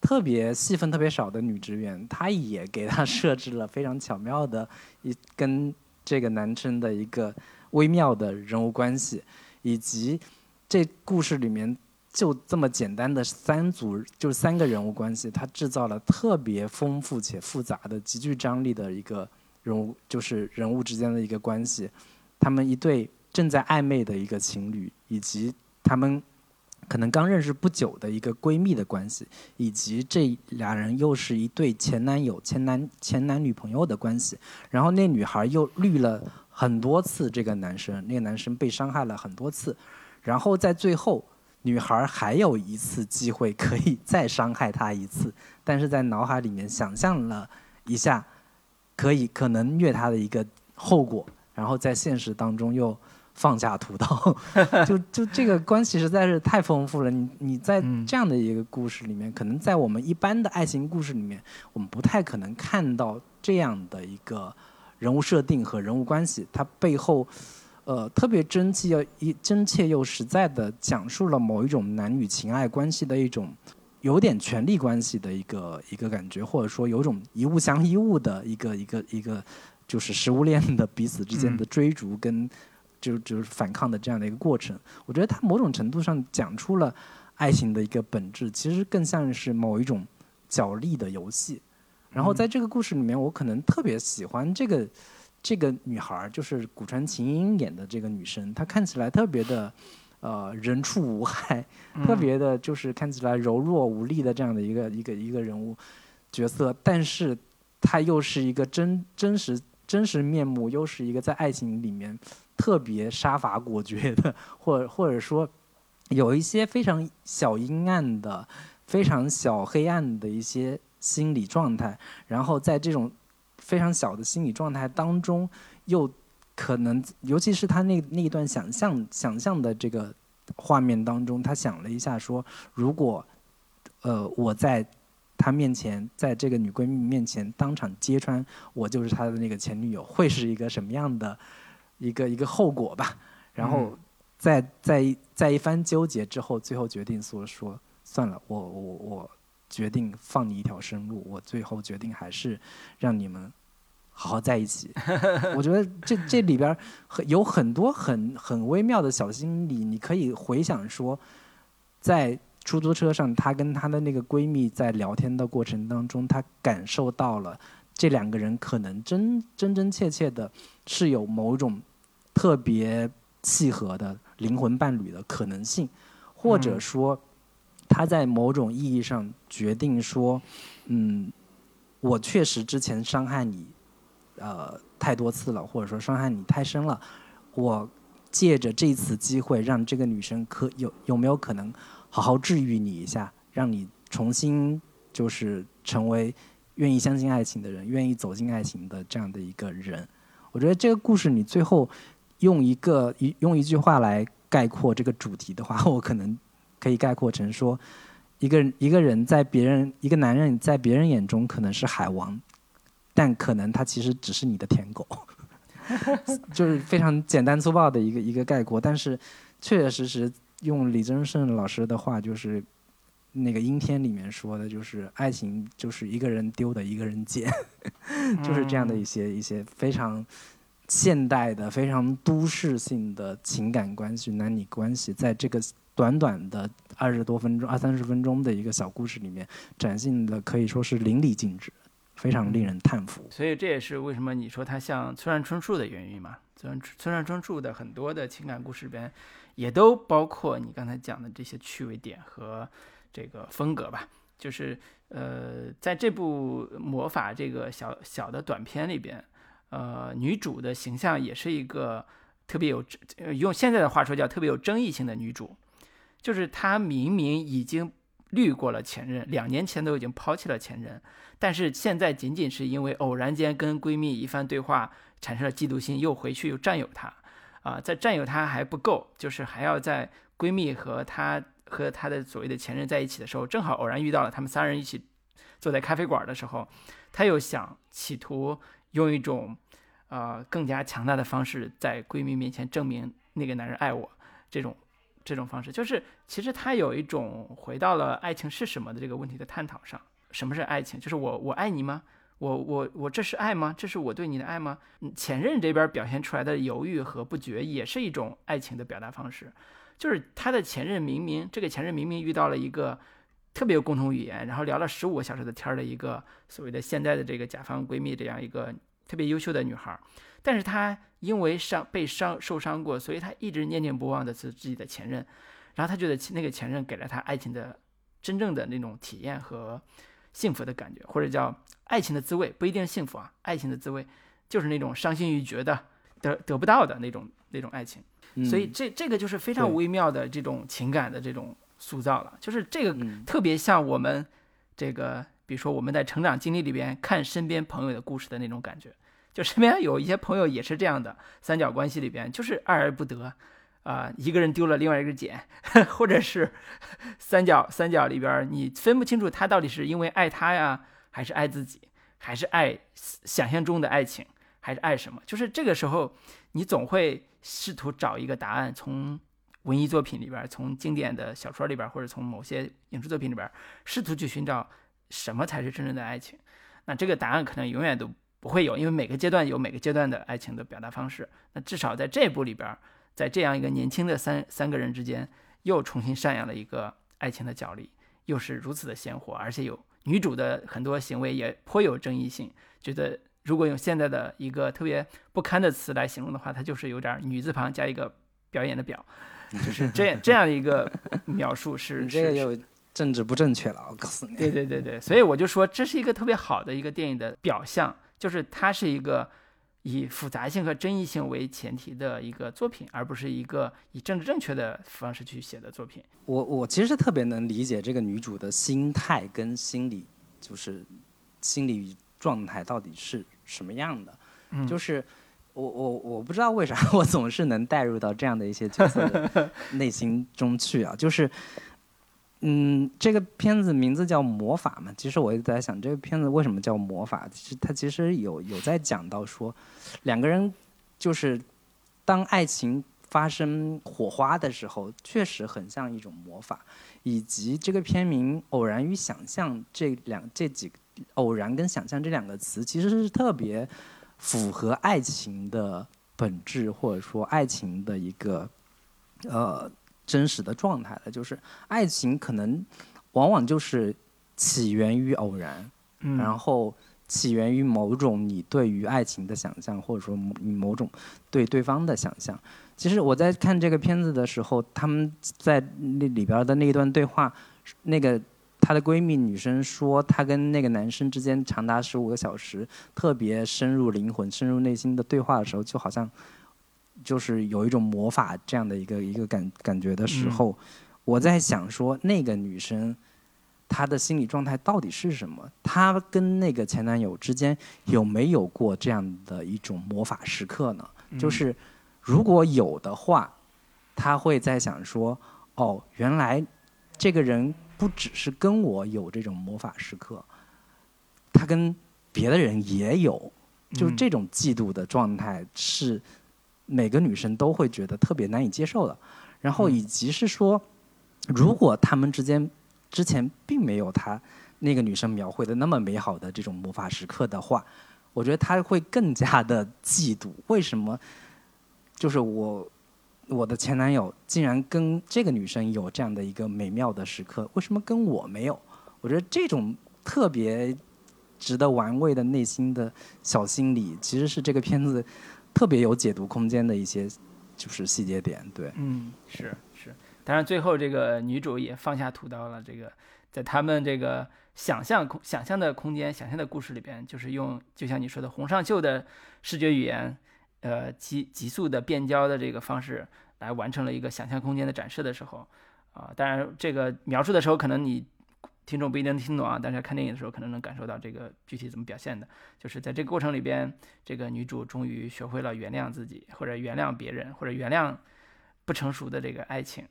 特别戏份特别少的女职员，她也给他设置了非常巧妙的一跟这个男生的一个微妙的人物关系，以及这故事里面就这么简单的三组就是三个人物关系，它制造了特别丰富且复杂的极具张力的一个人物，就是人物之间的一个关系，他们一对。正在暧昧的一个情侣，以及他们可能刚认识不久的一个闺蜜的关系，以及这俩人又是一对前男友、前男前男女朋友的关系。然后那女孩又绿了很多次这个男生，那个男生被伤害了很多次，然后在最后，女孩还有一次机会可以再伤害他一次，但是在脑海里面想象了一下，可以可能虐他的一个后果，然后在现实当中又。放下屠刀，就就这个关系实在是太丰富了。你你在这样的一个故事里面，可能在我们一般的爱情故事里面，我们不太可能看到这样的一个人物设定和人物关系。它背后，呃，特别真切又一真切又实在的讲述了某一种男女情爱关系的一种有点权力关系的一个一个感觉，或者说有种一物降一物的一个一个一个就是食物链的彼此之间的追逐跟。就就是反抗的这样的一个过程，我觉得它某种程度上讲出了爱情的一个本质，其实更像是某一种角力的游戏。然后在这个故事里面，我可能特别喜欢这个这个女孩儿，就是古川琴音演的这个女生，她看起来特别的呃人畜无害，特别的就是看起来柔弱无力的这样的一个一个一个人物角色，但是她又是一个真真实真实面目，又是一个在爱情里面。特别杀伐果决的，或或者说，有一些非常小阴暗的、非常小黑暗的一些心理状态，然后在这种非常小的心理状态当中，又可能，尤其是他那那一段想象想象的这个画面当中，他想了一下，说如果，呃，我在他面前，在这个女闺蜜面前当场揭穿我就是他的那个前女友，会是一个什么样的？一个一个后果吧，然后在在在一番纠结之后，最后决定说说算了，我我我决定放你一条生路，我最后决定还是让你们好好在一起。我觉得这这里边很有很多很很微妙的小心理，你可以回想说，在出租车上，她跟她的那个闺蜜在聊天的过程当中，她感受到了这两个人可能真真真切切的是有某种。特别契合的灵魂伴侣的可能性，或者说，她在某种意义上决定说，嗯，我确实之前伤害你，呃，太多次了，或者说伤害你太深了，我借着这次机会，让这个女生可有有没有可能好好治愈你一下，让你重新就是成为愿意相信爱情的人，愿意走进爱情的这样的一个人。我觉得这个故事你最后。用一个一用一句话来概括这个主题的话，我可能可以概括成说，一个一个人在别人一个男人在别人眼中可能是海王，但可能他其实只是你的舔狗，就是非常简单粗暴的一个一个概括。但是确确实实用李宗盛老师的话，就是那个阴天里面说的，就是爱情就是一个人丢的一个人捡，就是这样的一些一些非常。现代的非常都市性的情感关系、男女关系，在这个短短的二十多分钟、二三十分钟的一个小故事里面，展现的可以说是淋漓尽致，非常令人叹服。所以这也是为什么你说它像村上春树的原因嘛？村村上春树的很多的情感故事里边，也都包括你刚才讲的这些趣味点和这个风格吧。就是呃，在这部魔法这个小小的短片里边。呃，女主的形象也是一个特别有，用现在的话说叫特别有争议性的女主，就是她明明已经绿过了前任，两年前都已经抛弃了前任，但是现在仅仅是因为偶然间跟闺蜜一番对话产生了嫉妒心，又回去又占有她，啊，在占有她还不够，就是还要在闺蜜和她和她的所谓的前任在一起的时候，正好偶然遇到了他们三人一起坐在咖啡馆的时候，她又想企图用一种。呃，更加强大的方式，在闺蜜面前证明那个男人爱我，这种这种方式，就是其实他有一种回到了爱情是什么的这个问题的探讨上。什么是爱情？就是我我爱你吗？我我我这是爱吗？这是我对你的爱吗？前任这边表现出来的犹豫和不决，也是一种爱情的表达方式。就是他的前任明明这个前任明明遇到了一个特别有共同语言，然后聊了十五个小时的天儿的一个所谓的现在的这个甲方闺蜜这样一个。特别优秀的女孩，但是他因为伤被伤受伤过，所以他一直念念不忘的是自己的前任，然后他觉得那个前任给了他爱情的真正的那种体验和幸福的感觉，或者叫爱情的滋味，不一定幸福啊，爱情的滋味就是那种伤心欲绝的得得不到的那种那种爱情，所以这这个就是非常微妙的这种情感的这种塑造了，就是这个特别像我们这个。比如说，我们在成长经历里边看身边朋友的故事的那种感觉，就身边有一些朋友也是这样的，三角关系里边就是爱而不得，啊，一个人丢了，另外一个捡，或者是三角三角里边你分不清楚他到底是因为爱他呀，还是爱自己，还是爱想象中的爱情，还是爱什么？就是这个时候，你总会试图找一个答案，从文艺作品里边，从经典的小说里边，或者从某些影视作品里边，试图去寻找。什么才是真正的爱情？那这个答案可能永远都不会有，因为每个阶段有每个阶段的爱情的表达方式。那至少在这部里边，在这样一个年轻的三三个人之间，又重新上演了一个爱情的角力，又是如此的鲜活，而且有女主的很多行为也颇有争议性。觉得如果用现在的一个特别不堪的词来形容的话，它就是有点女字旁加一个表演的表，就是这样 这样一个描述是这就。政治不正确了，我告诉你。对对对对，所以我就说这是一个特别好的一个电影的表象，就是它是一个以复杂性和争议性为前提的一个作品，而不是一个以政治正确的方式去写的作品。我我其实特别能理解这个女主的心态跟心理，就是心理状态到底是什么样的。嗯，就是我我我不知道为啥 我总是能带入到这样的一些角色的内心中去啊，就是。嗯，这个片子名字叫《魔法》嘛，其实我也在想，这个片子为什么叫魔法？其实它其实有有在讲到说，两个人就是当爱情发生火花的时候，确实很像一种魔法。以及这个片名“偶然与想象”这两这几“偶然”跟“想象”这两个词，其实是特别符合爱情的本质，或者说爱情的一个呃。真实的状态了，就是爱情可能往往就是起源于偶然，然后起源于某种你对于爱情的想象，或者说你某种对对方的想象。其实我在看这个片子的时候，他们在那里边的那一段对话，那个她的闺蜜女生说，她跟那个男生之间长达十五个小时，特别深入灵魂、深入内心的对话的时候，就好像。就是有一种魔法这样的一个一个感感觉的时候，我在想说，那个女生她的心理状态到底是什么？她跟那个前男友之间有没有过这样的一种魔法时刻呢？就是如果有的话，她会在想说，哦，原来这个人不只是跟我有这种魔法时刻，他跟别的人也有，就是这种嫉妒的状态是。每个女生都会觉得特别难以接受的，然后以及是说，如果他们之间之前并没有他那个女生描绘的那么美好的这种魔法时刻的话，我觉得他会更加的嫉妒。为什么？就是我我的前男友竟然跟这个女生有这样的一个美妙的时刻，为什么跟我没有？我觉得这种特别值得玩味的内心的小心理，其实是这个片子。特别有解读空间的一些就是细节点，对，嗯，是是，当然最后这个女主也放下屠刀了，这个在他们这个想象空想象的空间、想象的故事里边，就是用就像你说的洪尚秀的视觉语言，呃，急急速的变焦的这个方式来完成了一个想象空间的展示的时候，啊，当然这个描述的时候可能你。听众不一定能听懂啊，但是看电影的时候可能能感受到这个具体怎么表现的。就是在这个过程里边，这个女主终于学会了原谅自己，或者原谅别人，或者原谅不成熟的这个爱情，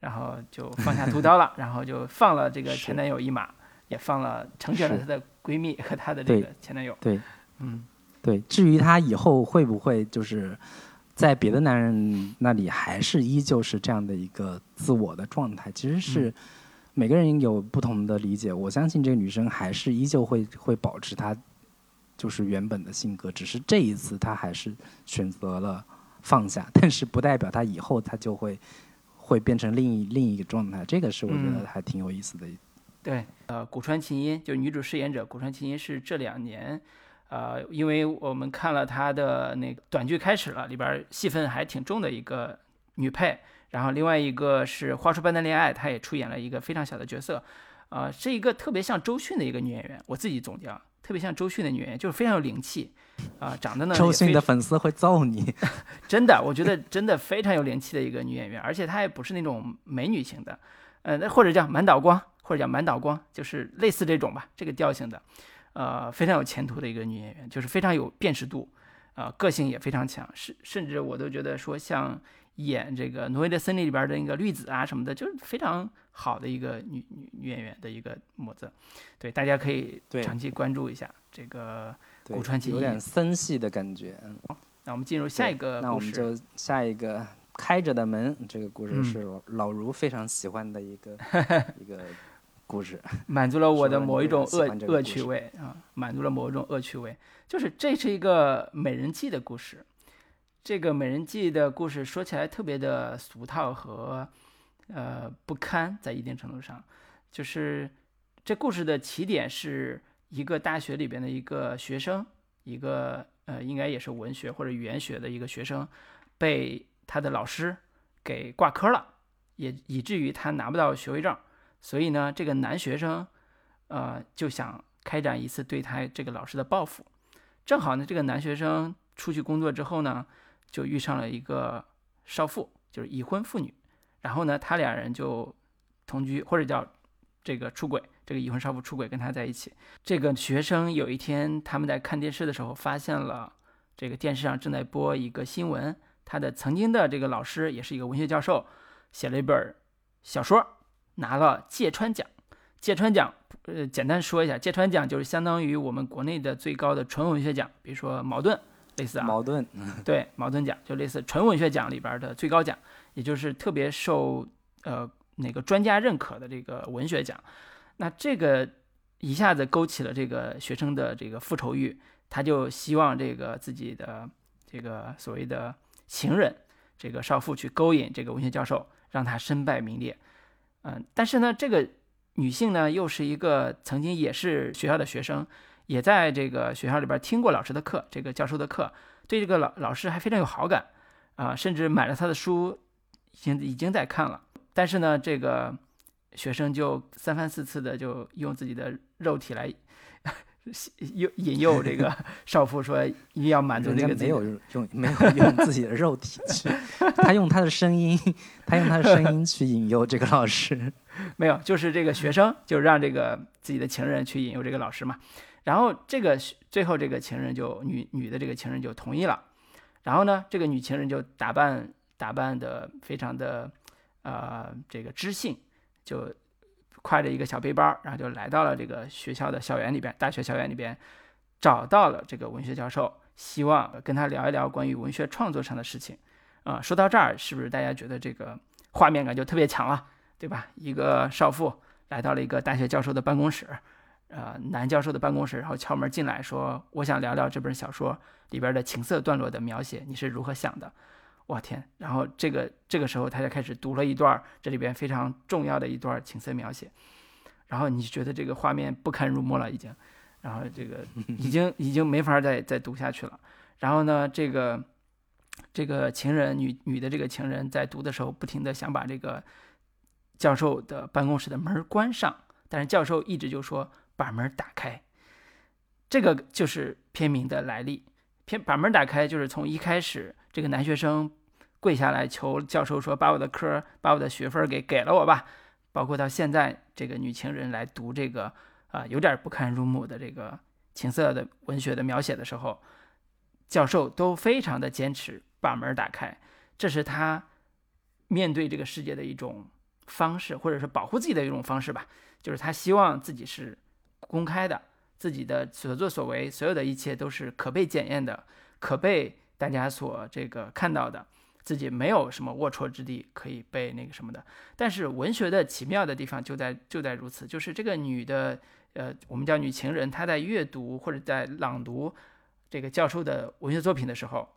然后就放下屠刀了，然后就放了这个前男友一马，也放了成全了她的闺蜜和她的这个前男友。对，嗯，对。至于她以后会不会就是在别的男人那里还是依旧是这样的一个自我的状态，其实是。每个人有不同的理解，我相信这个女生还是依旧会会保持她就是原本的性格，只是这一次她还是选择了放下，但是不代表她以后她就会会变成另一另一个状态，这个是我觉得还挺有意思的。对，呃，古川琴音就女主饰演者，古川琴音是这两年呃，因为我们看了他的那个短剧开始了，里边戏份还挺重的一个女配，然后另外一个是《花束般的恋爱》，她也出演了一个非常小的角色，呃，是一个特别像周迅的一个女演员，我自己总结啊，特别像周迅的女演员，就是非常有灵气，啊、长得呢周迅的粉丝会揍你。真的，我觉得真的非常有灵气的一个女演员，而且她也不是那种美女型的，呃，那或者叫满岛光，或者叫满岛光，就是类似这种吧，这个调性的，呃，非常有前途的一个女演员，就是非常有辨识度，呃，个性也非常强，甚甚至我都觉得说像演这个《挪威的森林》里边的那个绿子啊什么的，就是非常好的一个女女女演员的一个模子，对，大家可以对长期关注一下这个。古川奇艺有点森系的感觉。嗯那我们进入下一个故事，那我们就下一个开着的门，这个故事嗯是老老卢非常喜欢的一个 一个故事。满足了我的某一种恶恶趣味啊，满足了某一种恶趣味。就是这是一个美人计的故事，这个美人计的故事说起来特别的俗套和呃不堪，在一定程度上，就是这故事的起点是一个大学里边的一个学生，一个呃应该也是文学或者语言学的一个学生，被他的老师给挂科了，也以至于他拿不到学位证。所以呢，这个男学生，呃，就想开展一次对他这个老师的报复。正好呢，这个男学生出去工作之后呢，就遇上了一个少妇，就是已婚妇女。然后呢，他两人就同居，或者叫这个出轨。这个已婚少妇出轨，跟他在一起。这个学生有一天他们在看电视的时候，发现了这个电视上正在播一个新闻，他的曾经的这个老师也是一个文学教授，写了一本小说。拿了芥川奖，芥川奖，呃，简单说一下，芥川奖就是相当于我们国内的最高的纯文学奖，比如说茅盾，类似啊，茅盾，对，茅盾奖就类似纯文学奖里边的最高奖，也就是特别受呃那个专家认可的这个文学奖。那这个一下子勾起了这个学生的这个复仇欲，他就希望这个自己的这个所谓的情人，这个少妇去勾引这个文学教授，让他身败名裂。嗯，但是呢，这个女性呢，又是一个曾经也是学校的学生，也在这个学校里边听过老师的课，这个教授的课，对这个老老师还非常有好感啊、甚至买了他的书，已经已经在看了。但是呢，这个学生就三番四次的就用自己的肉体来 诱引诱这个 少妇，说一定要满足这个没有用没有用自己的肉体去，他用他的声音，他用他的声音去引诱这个老师。没有，就是这个学生就让这个自己的情人去引诱这个老师嘛，然后这个学最后这个情人就女女的这个情人就同意了，然后呢，这个女情人就打扮打扮的非常的呃这个知性，就挎着一个小背包，然后就来到了这个学校的校园里边，大学校园里边，找到了这个文学教授，希望跟他聊一聊关于文学创作上的事情。啊、说到这儿，是不是大家觉得这个画面感就特别强了？对吧？一个少妇来到了一个大学教授的办公室，呃，男教授的办公室，然后敲门进来说：“我想聊聊这本小说里边的情色段落的描写，你是如何想的？”我天！然后这个这个时候他就开始读了一段这里边非常重要的一段情色描写，然后你觉得这个画面不堪入目了，已经，然后这个已经 已经没法再再读下去了。然后呢，这个这个情人女女的这个情人在读的时候，不停的想把这个教授的办公室的门关上，但是教授一直就说把门打开。这个就是片名的来历。片把门打开，就是从一开始这个男学生跪下来求教授说把我的科、把我的学分给给了我吧，包括到现在这个女情人来读这个啊、有点不堪入目的这个情色的文学的描写的时候，教授都非常的坚持把门打开，这是他面对这个世界的一种方式，或者是保护自己的一种方式吧。就是他希望自己是公开的，自己的所作所为，所有的一切都是可被检验的，可被大家所这个看到的，自己没有什么龌龊之地可以被那个什么的。但是文学的奇妙的地方就在就在如此，就是这个女的，呃，我们叫女情人，她在阅读或者在朗读这个教授的文学作品的时候，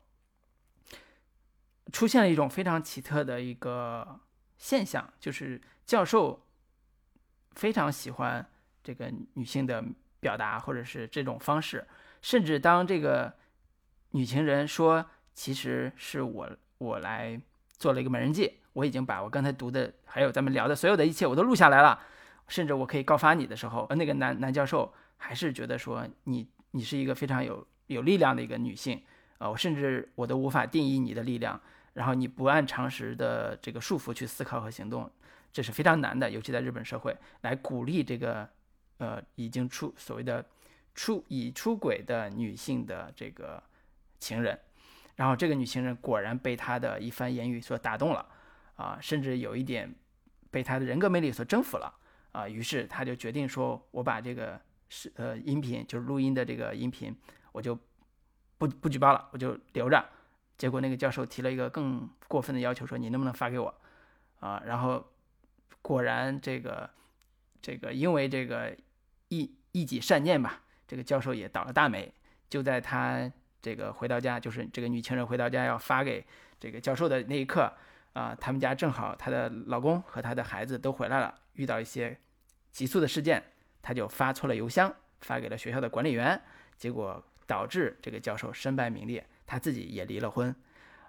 出现了一种非常奇特的一个现象，就是教授非常喜欢这个女性的表达或者是这种方式，甚至当这个女情人说其实是我我来做了一个美人计，我已经把我刚才读的还有咱们聊的所有的一切我都录下来了，甚至我可以告发你的时候，那个男男教授还是觉得说你你是一个非常有有力量的一个女性，呃，我甚至我都无法定义你的力量，然后你不按常识的这个束缚去思考和行动，这是非常难的，尤其在日本社会来鼓励这个呃已经出所谓的出已出轨的女性的这个情人，然后这个女情人果然被他的一番言语所打动了。啊，甚至有一点被他的人格魅力所征服了啊，于是他就决定说：“我把这个是呃音频，就是录音的这个音频，我就不不举报了，我就留着。”结果那个教授提了一个更过分的要求，说：“你能不能发给我？”啊，然后果然这个这个因为这个一一己善念吧，这个教授也倒了大霉。就在他这个回到家，就是这个女情人回到家要发给这个教授的那一刻。啊，他们家正好她的老公和她的孩子都回来了，遇到一些急促的事件，她就发错了邮箱，发给了学校的管理员，结果导致这个教授身败名裂，他自己也离了婚，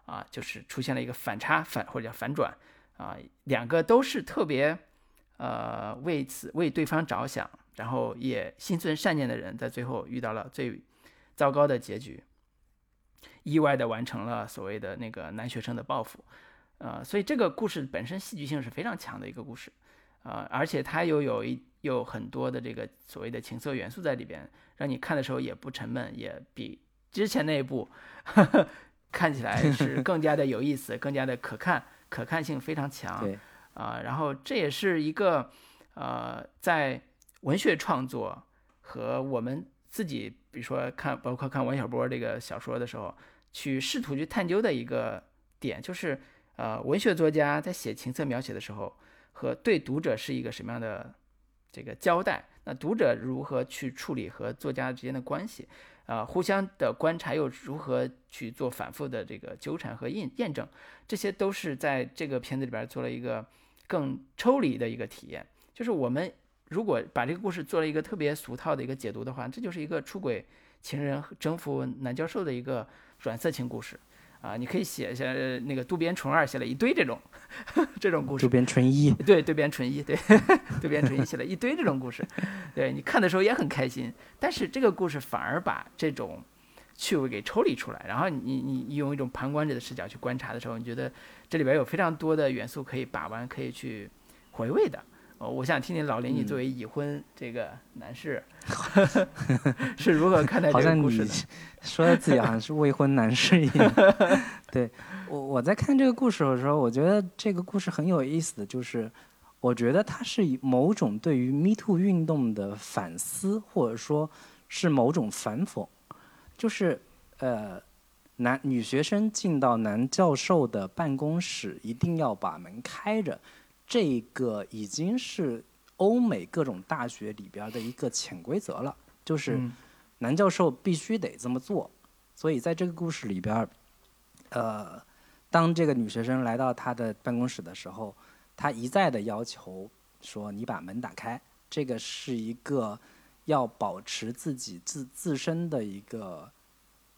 啊，就是出现了一个反差反或者叫反转，啊，两个都是特别呃为此为对方着想，然后也心存善念的人，在最后遇到了最糟糕的结局，意外的完成了所谓的那个男学生的报复。呃，所以这个故事本身戏剧性是非常强的一个故事，呃，而且它又有一有很多的这个所谓的情色元素在里边，让你看的时候也不沉闷，也比之前那一部 看起来是更加的有意思，更加的可看，可看性非常强。对，啊，然后这也是一个呃，在文学创作和我们自己，比如说看，包括看王小波这个小说的时候，去试图去探究的一个点，就是。呃，文学作家在写情色描写的时候，和对读者是一个什么样的这个交代？那读者如何去处理和作家之间的关系？啊，互相的观察又如何去做反复的这个纠缠和验验证？这些都是在这个片子里边做了一个更抽离的一个体验。就是我们如果把这个故事做了一个特别俗套的一个解读的话，这就是一个出轨情人征服男教授的一个软色情故事。啊，你可以写一下那个渡边淳二写了一堆这种这种故事。渡边淳一，对，渡边淳一，对，渡边淳一写了一堆这种故事，对你看的时候也很开心。但是这个故事反而把这种趣味给抽离出来，然后你你用一种旁观者的视角去观察的时候，你觉得这里边有非常多的元素可以把玩，可以去回味的。我想听听老林，你作为已婚这个男士，是如何看待这个故事的？说的自己好像是未婚男士一样。对我，我在看这个故事的时候，我觉得这个故事很有意思的就是，我觉得它是以某种对于 Me Too 运动的反思，或者说是某种反讽。就是呃，男女学生进到男教授的办公室，一定要把门开着。这个已经是欧美各种大学里边的一个潜规则了，就是男教授必须得这么做。所以在这个故事里边，呃，当这个女学生来到他的办公室的时候，他一再的要求说：“你把门打开。”这个是一个要保持自己自自身的一个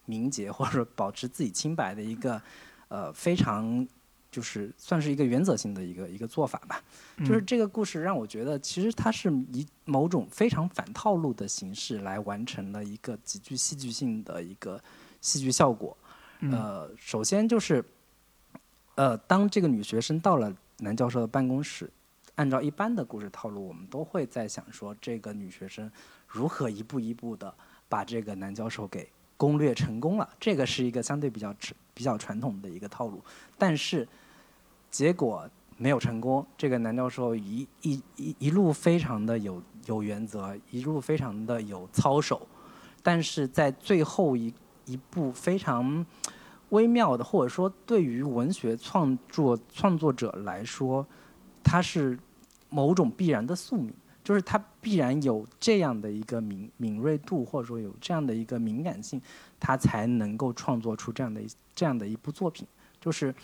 名节，或者保持自己清白的一个呃非常。就是算是一个原则性的一个一个做法吧，就是这个故事让我觉得，其实它是以某种非常反套路的形式来完成了一个极具戏剧性的一个戏剧效果。呃，首先就是，呃，当这个女学生到了男教授的办公室，按照一般的故事套路，我们都会在想说，这个女学生如何一步一步的把这个男教授给攻略成功了。这个是一个相对比较比较传统的一个套路，但是。结果没有成功。这个男教授一一一一路非常的有有原则，一路非常的有操守，但是在最后一一步非常微妙的，或者说对于文学创作创作者来说，它是某种必然的宿命，就是他必然有这样的一个敏敏锐度，或者说有这样的一个敏感性，他才能够创作出这样的这样的一部作品，就是。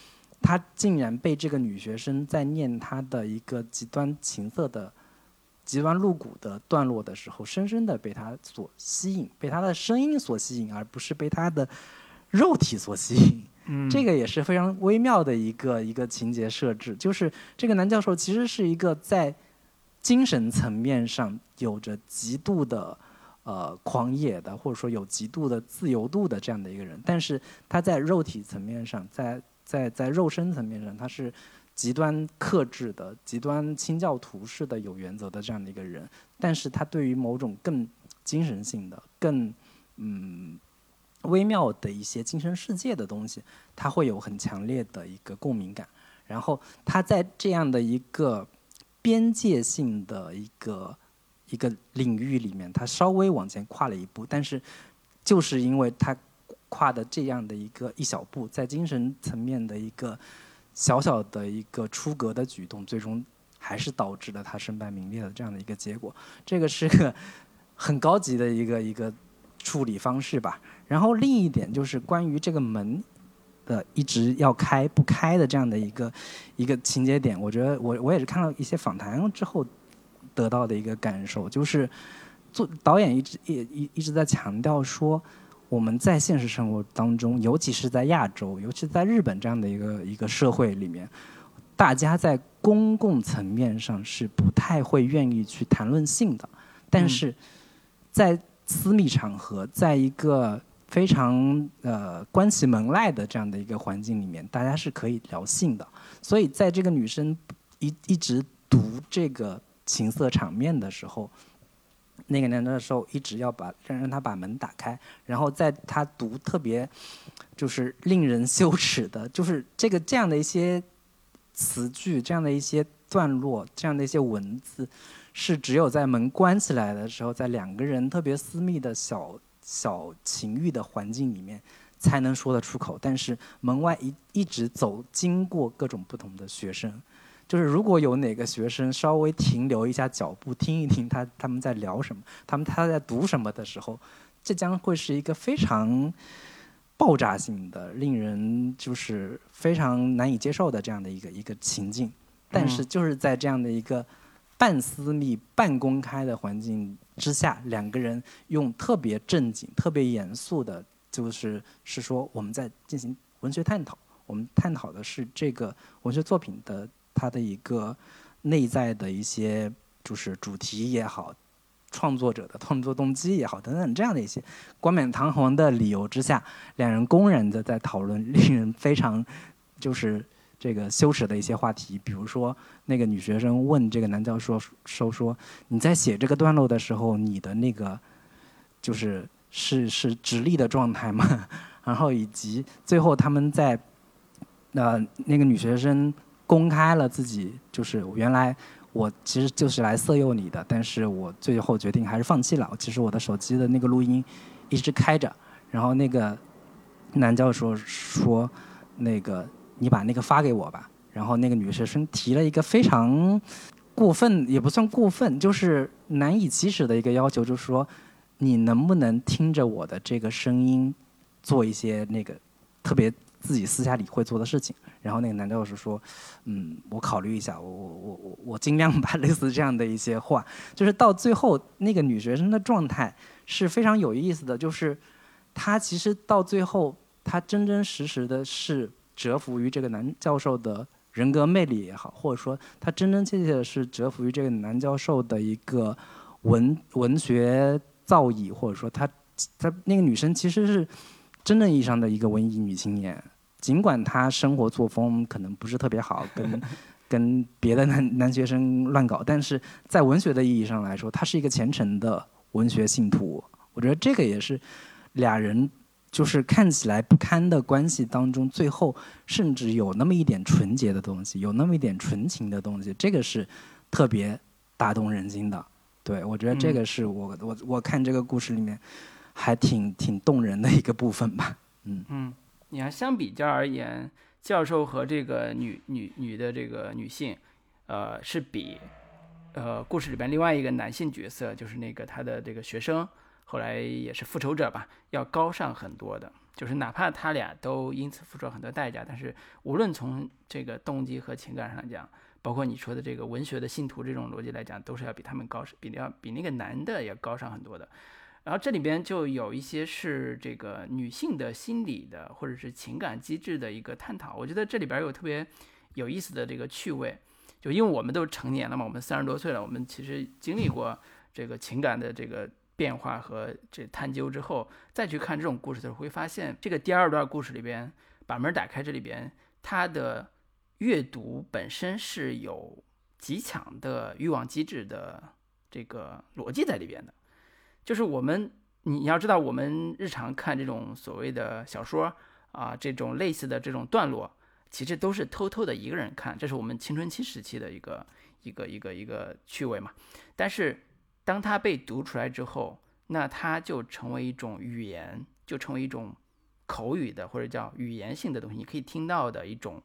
他竟然被这个女学生在念他的一个极端情色的极端露骨的段落的时候，深深的被他所吸引，被他的声音所吸引，而不是被他的肉体所吸引。嗯，这个也是非常微妙的一个一个情节设置，就是这个男教授其实是一个在精神层面上有着极度的呃狂野的，或者说有极度的自由度的这样的一个人，但是他在肉体层面上，在在在肉身层面上，他是极端克制的、极端清教徒式的有原则的这样的一个人，但是他对于某种更精神性的、更嗯。微妙的一些精神世界的东西，他会有很强烈的一个共鸣感。然后他在这样的一个边界性的一个一个领域里面，他稍微往前跨了一步，但是就是因为他跨的这样的一个一小步，在精神层面的一个小小的一个出格的举动，最终还是导致了他身败名裂的这样的一个结果。这个是个很高级的一个一个处理方式吧。然后另一点就是关于这个门的一直要开不开的这样的一个一个情节点，我觉得我我也是看到一些访谈之后得到的一个感受，就是做导演一直也一一直在强调说，我们在现实生活当中，尤其是在亚洲，尤其是在日本这样的一个一个社会里面，大家在公共层面上是不太会愿意去谈论性的，但是在私密场合，在一个非常呃关起门来的这样的一个环境里面，大家是可以聊性的。所以在这个女生一一直读这个情色场面的时候，那个年代的时候一直要把让让他把门打开，然后在他读特别就是令人羞耻的，就是这个这样的一些词句，这样的一些段落，这样的一些文字，是只有在门关起来的时候，在两个人特别私密的小。小情欲的环境里面才能说得出口，但是门外一一直走经过各种不同的学生，就是如果有哪个学生稍微停留一下脚步，听一听他他们在聊什么，他们他在读什么的时候，这将会是一个非常爆炸性的、令人就是非常难以接受的这样的一个一个情境。但是就是在这样的一个半私密半公开的环境。之下，两个人用特别正经、特别严肃的，就是是说我们在进行文学探讨。我们探讨的是这个文学作品的他的一个内在的一些，就是主题也好，创作者的创作动机也好，等等这样的一些冠冕堂皇的理由之下，两人公然的在讨论令人非常就是。这个羞耻的一些话题，比如说那个女学生问这个男教授说：“说你在写这个段落的时候，你的那个就是是是直立的状态吗？” 然后以及最后他们在呃那个女学生公开了自己，就是原来我其实就是来色诱你的，但是我最后决定还是放弃了。其实我的手机的那个录音一直开着，然后那个男教授说那个。你把那个发给我吧。然后那个女学生提了一个非常过分，也不算过分，就是难以启齿的一个要求，就是说，你能不能听着我的这个声音，做一些那个特别自己私下里会做的事情？然后那个男教授说，嗯，我考虑一下，我我我我我尽量吧，类似这样的一些话。就是到最后，那个女学生的状态是非常有意思的，就是她其实到最后，她真真实实的是。折服于这个男教授的人格魅力也好，或者说她真真切切的是折服于这个男教授的一个文文学造诣，或者说他他那个女生其实是真正意义上的一个文艺女青年，尽管她生活作风可能不是特别好，跟 跟别的男男学生乱搞，但是在文学的意义上来说，她是一个虔诚的文学信徒。我觉得这个也是俩人。就是看起来不堪的关系当中，最后甚至有那么一点纯洁的东西，有那么一点纯情的东西，这个是特别打动人心的。对我觉得这个是我我我看这个故事里面还挺挺动人的一个部分吧。嗯嗯，你看相比较而言，教授和这个女女女的这个女性，呃，是比呃故事里边另外一个男性角色，就是那个他的这个学生。后来也是复仇者吧，要高尚很多的，就是哪怕他俩都因此付出了很多代价，但是无论从这个动机和情感上讲，包括你说的这个文学的信徒这种逻辑来讲，都是要比他们高，比要比那个男的要高尚很多的。然后这里边就有一些是这个女性的心理的或者是情感机制的一个探讨。我觉得这里边有特别有意思的这个趣味，就因为我们都成年了嘛，我们三十多岁了，我们其实经历过这个情感的这个变化和这探究之后，再去看这种故事的时候，会发现这个第二段故事里边把门打开，这里边它的阅读本身是有极强的欲望机制的这个逻辑在里边的。就是我们，你要知道，我们日常看这种所谓的小说啊，这种类似的这种段落，其实都是偷偷的一个人看，这是我们青春期时期的一个一个一个一个趣味嘛。但是，当它被读出来之后，那它就成为一种语言，就成为一种口语的或者叫语言性的东西，你可以听到的一种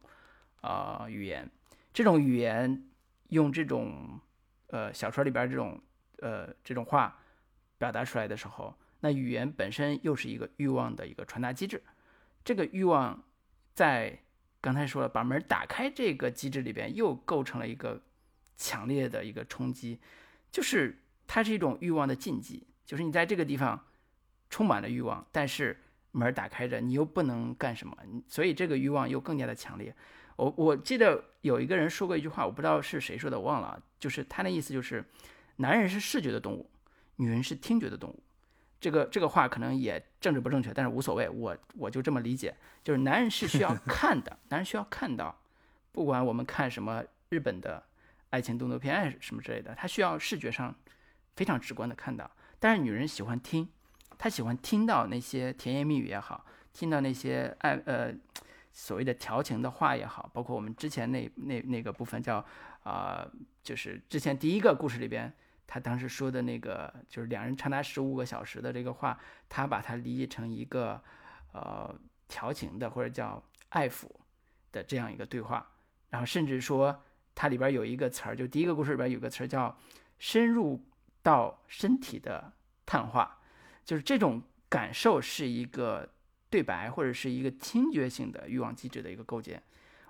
啊语言。这种语言用这种呃小说里边这种呃这种话。表达出来的时候，那语言本身又是一个欲望的一个传达机制。这个欲望在刚才说了，把门打开这个机制里边，又构成了一个强烈的一个冲击，就是它是一种欲望的禁忌，就是你在这个地方充满了欲望，但是门打开着，你又不能干什么，所以这个欲望又更加的强烈。我我记得有一个人说过一句话，我不知道是谁说的，我忘了，就是他的意思就是，男人是视觉的动物。女人是听觉的动物，这个这个话可能也政治不正确，但是无所谓，我我就这么理解，就是男人是需要 看的，男人需要看到，不管我们看什么日本的爱情动作片什么之类的，他需要视觉上非常直观的看到，但是女人喜欢听，她喜欢听到那些甜言蜜语也好，听到那些爱呃所谓的调情的话也好，包括我们之前那那那个部分叫啊，就是之前第一个故事里边。他当时说的那个，就是两人长达十五个小时的这个话，他把它理解成一个，呃，调情的或者叫爱抚的这样一个对话。然后甚至说，它里边有一个词儿，就第一个故事里边有个词儿叫“深入到身体的探话”，就是这种感受是一个对白或者是一个听觉性的欲望机制的一个构建。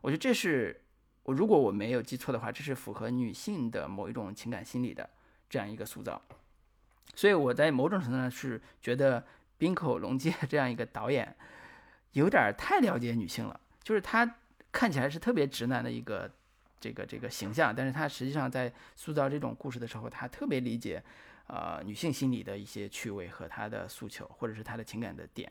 我觉得这是我如果我没有记错的话，这是符合女性的某一种情感心理的。这样一个塑造，所以我在某种程度上是觉得滨口龙介 这样一个导演有点太了解女性了。就是他看起来是特别直男的一个这个这个形象，但是他实际上在塑造这种故事的时候，他特别理解呃女性心理的一些趣味和她的诉求，或者是她的情感的点。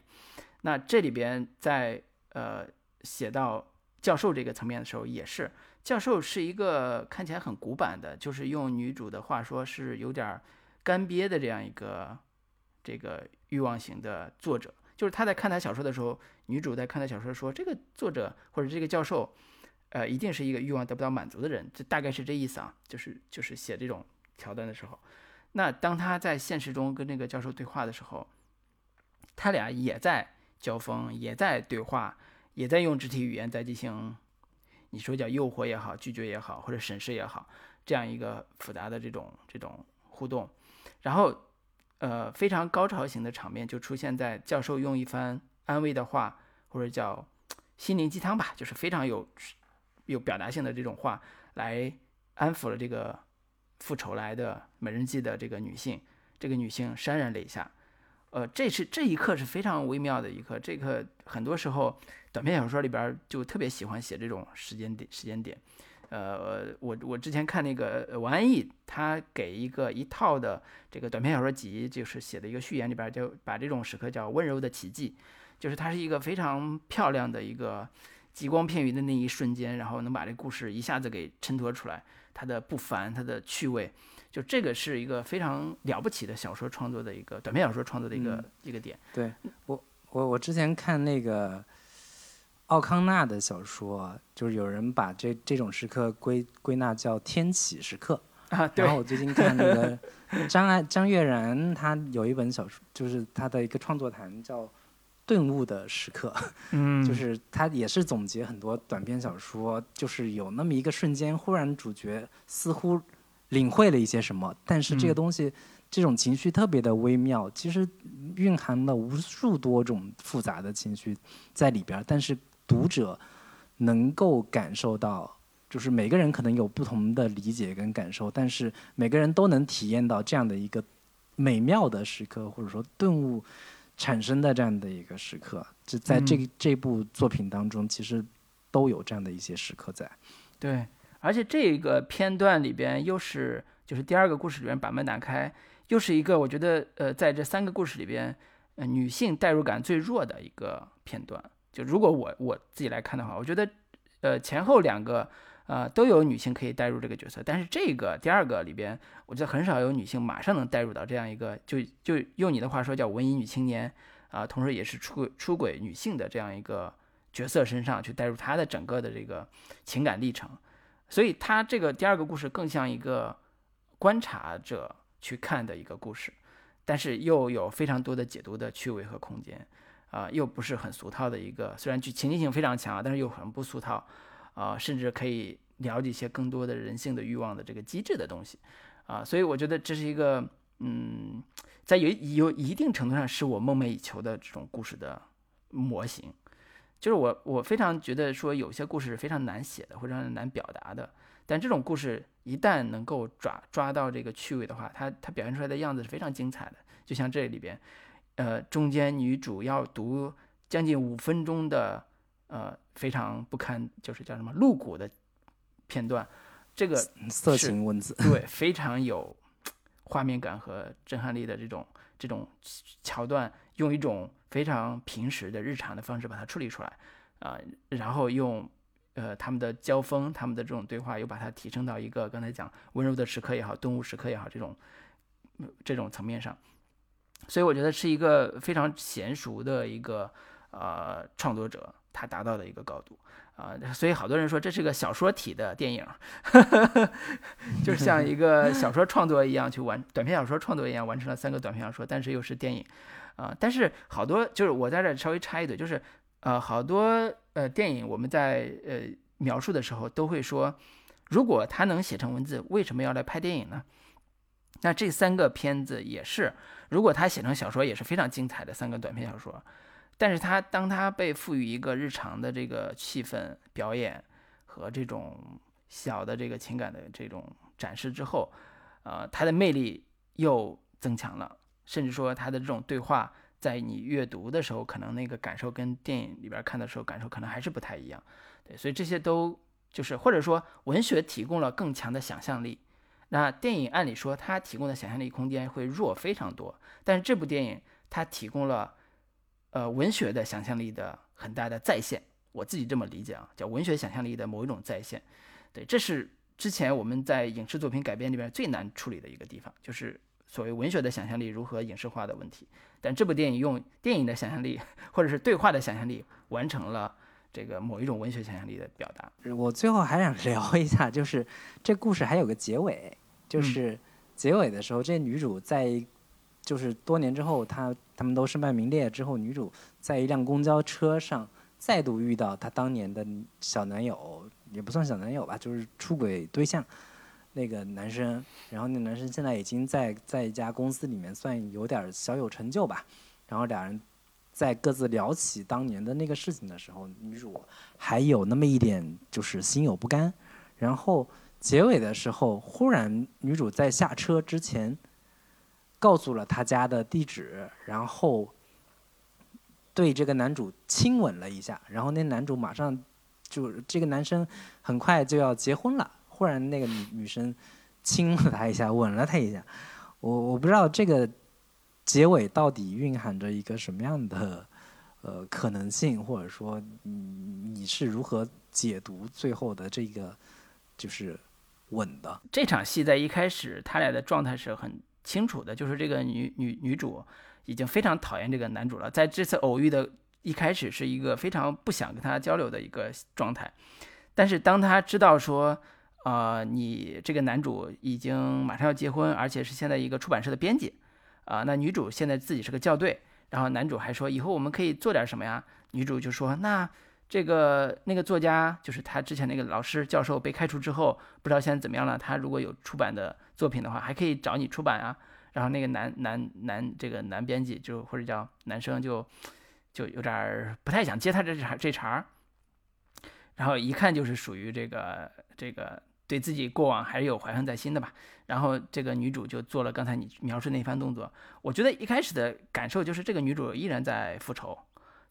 那这里边在呃写到教授这个层面的时候，也是。教授是一个看起来很古板的，就是用女主的话说，是有点干瘪的这样一个这个欲望型的作者。就是他在看他小说的时候，女主在看他小说说，这个作者或者这个教授，呃，一定是一个欲望得不到满足的人，这大概是这意思啊。就是就是写这种桥段的时候，那当他在现实中跟那个教授对话的时候，他俩也在交锋，也在对话，也在用肢体语言在进行。你说叫诱惑也好，拒绝也好，或者审视也好，这样一个复杂的这种这种互动，然后，呃，非常高潮型的场面就出现在教授用一番安慰的话，或者叫心灵鸡汤吧，就是非常有有表达性的这种话，来安抚了这个复仇来的美人计的这个女性，这个女性潸然泪下。呃，这是这一刻是非常微妙的一刻。这个很多时候，短篇小说里边就特别喜欢写这种时间点时间点。呃，我我之前看那个王安忆，他给一个一套的这个短篇小说集，就是写的一个序言里边，就把这种时刻叫温柔的奇迹，就是它是一个非常漂亮的一个极光片羽的那一瞬间，然后能把这故事一下子给衬托出来，它的不凡，它的趣味。就这个是一个非常了不起的小说创作的一个短篇小说创作的一个一个点。对我我我之前看那个奥康纳的小说，就是有人把这这种时刻归归纳叫天启时刻啊。然后我最近看那个张爱张悦然，他有一本小说，就是他的一个创作谈叫《顿悟的时刻》，嗯，就是他也是总结很多短篇小说，就是有那么一个瞬间，忽然主角似乎。领会了一些什么，但是这个东西，这种情绪特别的微妙，其实蕴含了无数多种复杂的情绪在里边但是读者能够感受到就是每个人可能有不同的理解跟感受，但是每个人都能体验到这样的一个美妙的时刻，或者说顿悟产生的这样的一个时刻，就在这个这部作品当中，其实都有这样的一些时刻在。对，而且这个片段里边又是就是第二个故事里边把门打开，又是一个我觉得呃在这三个故事里边，呃女性代入感最弱的一个片段。就如果我我自己来看的话，我觉得呃前后两个呃都有女性可以代入这个角色，但是这个第二个里边，我觉得很少有女性马上能代入到这样一个就就用你的话说叫文艺女青年啊，同时也是出出轨女性的这样一个。角色身上去带入她的整个的这个情感历程，所以他这个第二个故事更像一个观察者去看的一个故事，但是又有非常多的解读的趣味和空间，啊，又不是很俗套的一个，虽然剧情境性非常强，但是又很不俗套，啊，甚至可以了解一些更多的人性的欲望的这个机制的东西，啊，所以我觉得这是一个，嗯，在有有一定程度上是我梦寐以求的这种故事的模型。就是我，我非常觉得说有些故事是非常难写的，或者难表达的。但这种故事一旦能够抓抓到这个趣味的话，它它表现出来的样子是非常精彩的。就像这里边，呃，中间女主要读将近五分钟的，呃，非常不堪，就是叫什么露骨的片段，这个色情文字，对，非常有画面感和震撼力的这种这种桥段，用一种。非常平时的日常的方式把它处理出来，啊，然后用呃他们的交锋，他们的这种对话，又把它提升到一个刚才讲温柔的时刻也好，顿悟时刻也好，这种这种层面上，所以我觉得是一个非常娴熟的一个呃创作者他达到的一个高度啊，所以好多人说这是个小说体的电影，就像一个小说创作一样去完短篇小说创作一样完成了三个短篇小说，但是又是电影。啊，但是好多就是我在这稍微插一嘴，就是呃，好多呃电影我们在呃描述的时候都会说，如果他能写成文字，为什么要来拍电影呢？那这三个片子也是，如果他写成小说也是非常精彩的三个短篇小说，但是他当他被赋予一个日常的这个气氛表演和这种小的这个情感的这种展示之后，呃，他的魅力又增强了。甚至说他的这种对话，在你阅读的时候，可能那个感受跟电影里边看的时候感受可能还是不太一样。对，所以这些都就是或者说文学提供了更强的想象力，那电影按理说它提供的想象力空间会弱非常多。但是这部电影它提供了呃文学的想象力的很大的再现，我自己这么理解啊，叫文学想象力的某一种再现。对，这是之前我们在影视作品改编里边最难处理的一个地方，就是。所谓文学的想象力如何影视化的问题，但这部电影用电影的想象力或者是对话的想象力完成了这个某一种文学想象力的表达。我最后还想聊一下，就是这故事还有个结尾，就是结尾的时候，这女主在就是多年之后，她他们都身败名裂之后，女主在一辆公交车上再度遇到她当年的小男友，也不算小男友吧，就是出轨对象。那个男生，然后那男生现在已经在在一家公司里面算有点小有成就吧，然后俩人在各自聊起当年的那个事情的时候，女主还有那么一点就是心有不甘，然后结尾的时候，忽然女主在下车之前告诉了他家的地址，然后对这个男主亲吻了一下，然后那男主马上就这个男生很快就要结婚了。忽然，那个女女生亲了他一下，吻了他一下。我我不知道这个结尾到底蕴含着一个什么样的呃可能性，或者说你你是如何解读最后的这个就是稳的？这场戏在一开始他俩的状态是很清楚的，就是这个女女女主已经非常讨厌这个男主了，在这次偶遇的一开始是一个非常不想跟他交流的一个状态，但是当他知道说。啊，你这个男主已经马上要结婚，而且是现在一个出版社的编辑，啊，那女主现在自己是个校对，然后男主还说以后我们可以做点什么呀？女主就说那这个那个作家就是他之前那个老师教授被开除之后，不知道现在怎么样了。他如果有出版的作品的话，还可以找你出版啊。然后那个男男男这个男编辑就或者叫男生就就有点不太想接他这茬这茬儿。然后一看就是属于这个这个对自己过往还是有怀恨在心的吧。然后这个女主就做了刚才你描述那番动作，我觉得一开始的感受就是这个女主依然在复仇，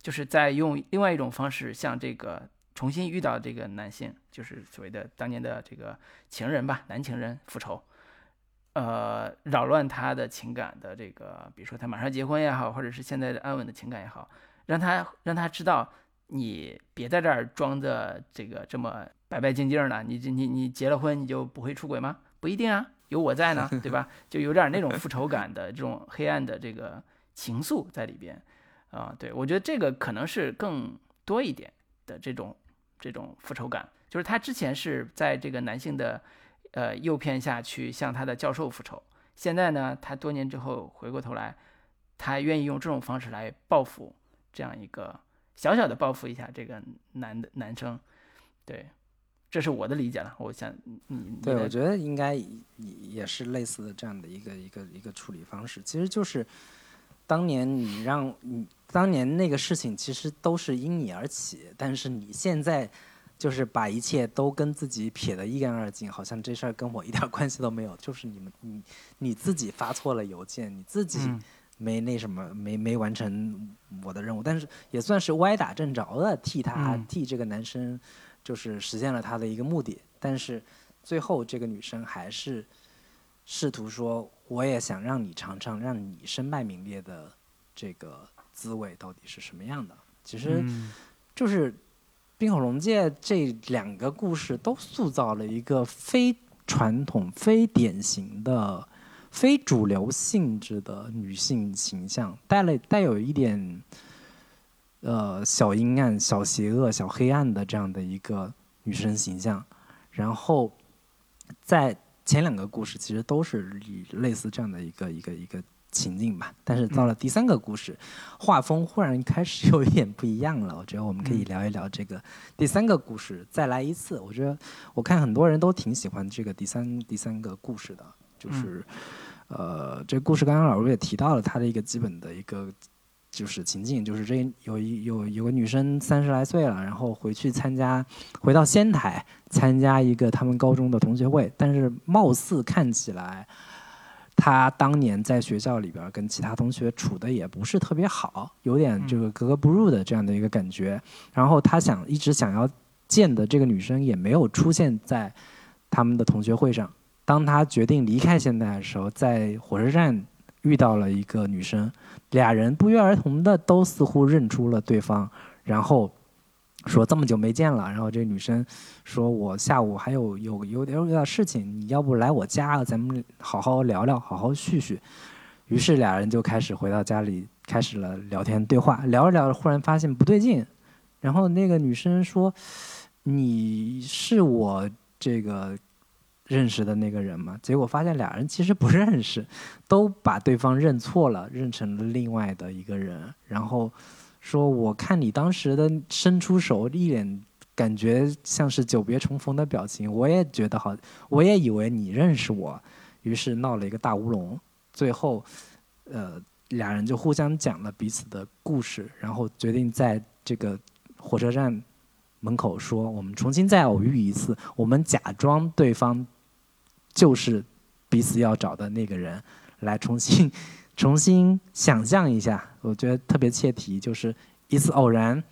就是在用另外一种方式向这个重新遇到这个男性，就是所谓的当年的这个情人吧，男情人复仇，呃，扰乱他的情感的这个，比如说他马上结婚也好，或者是现在的安稳的情感也好，让他让他知道。你别在这儿装的这个这么白白净净的，你你你结了婚你就不会出轨吗？不一定啊，有我在呢，对吧？就有点那种复仇感的这种黑暗的这个情愫在里边，啊，对我觉得这个可能是更多一点的这种这种复仇感，就是他之前是在这个男性的呃诱骗下去向他的教授复仇，现在呢，他多年之后回过头来，他愿意用这种方式来报复这样一个。小小的报复一下这个男的男生，对，这是我的理解了。我想你对，我觉得应该也是类似的这样的一个一个一个处理方式。其实就是当年你让你当年那个事情其实都是因你而起，但是你现在就是把一切都跟自己撇得一干二净，好像这事儿跟我一点关系都没有。就是你们你你自己发错了邮件，你自己。没那什么，没没完成我的任务，但是也算是歪打正着的替他替这个男生，就是实现了他的一个目的。但是最后这个女生还是试图说，我也想让你尝尝让你身败名裂的这个滋味到底是什么样的。其实就是《冰火龙界》这两个故事都塑造了一个非传统、非典型的。非主流性质的女性形象，带了带有一点，呃，小阴暗、小邪恶、小黑暗的这样的一个女生形象。然后，在前两个故事其实都是类似这样的一个一个一个情境吧。但是到了第三个故事，画风忽然开始 有一点不一样了。我觉得我们可以聊一聊这个第三个故事。再来一次，我觉得我看很多人都挺喜欢这个第三第三个故事的，就是。呃，这故事刚刚老师也提到了他的一个基本的一个就是情境，就是这有一有有个女生三十来岁了，然后回去参加回到仙台参加一个他们高中的同学会，但是貌似看起来她当年在学校里边跟其他同学处的也不是特别好，有点这个格格不入的这样的一个感觉。然后她想一直想要见的这个女生也没有出现在他们的同学会上。当他决定离开仙台的时候，在火车站遇到了一个女生，俩人不约而同的都似乎认出了对方，然后说这么久没见了。然后这女生说：“我下午还有有有点有点事情，你要不来我家，咱们好好聊聊，好好叙叙。”于是俩人就开始回到家里，开始了聊天对话。聊着聊着，忽然发现不对劲，然后那个女生说：“你是我这个。”认识的那个人嘛，结果发现俩人其实不认识，都把对方认错了，认成了另外的一个人。然后说：“我看你当时的伸出手，一脸感觉像是久别重逢的表情，我也觉得好，我也以为你认识我。”于是闹了一个大乌龙。最后，呃，俩人就互相讲了彼此的故事，然后决定在这个火车站门口说：“我们重新再偶遇一次，我们假装对方。”就是彼此要找的那个人，来重新 重新想象一下，我觉得特别切题，就是一次偶然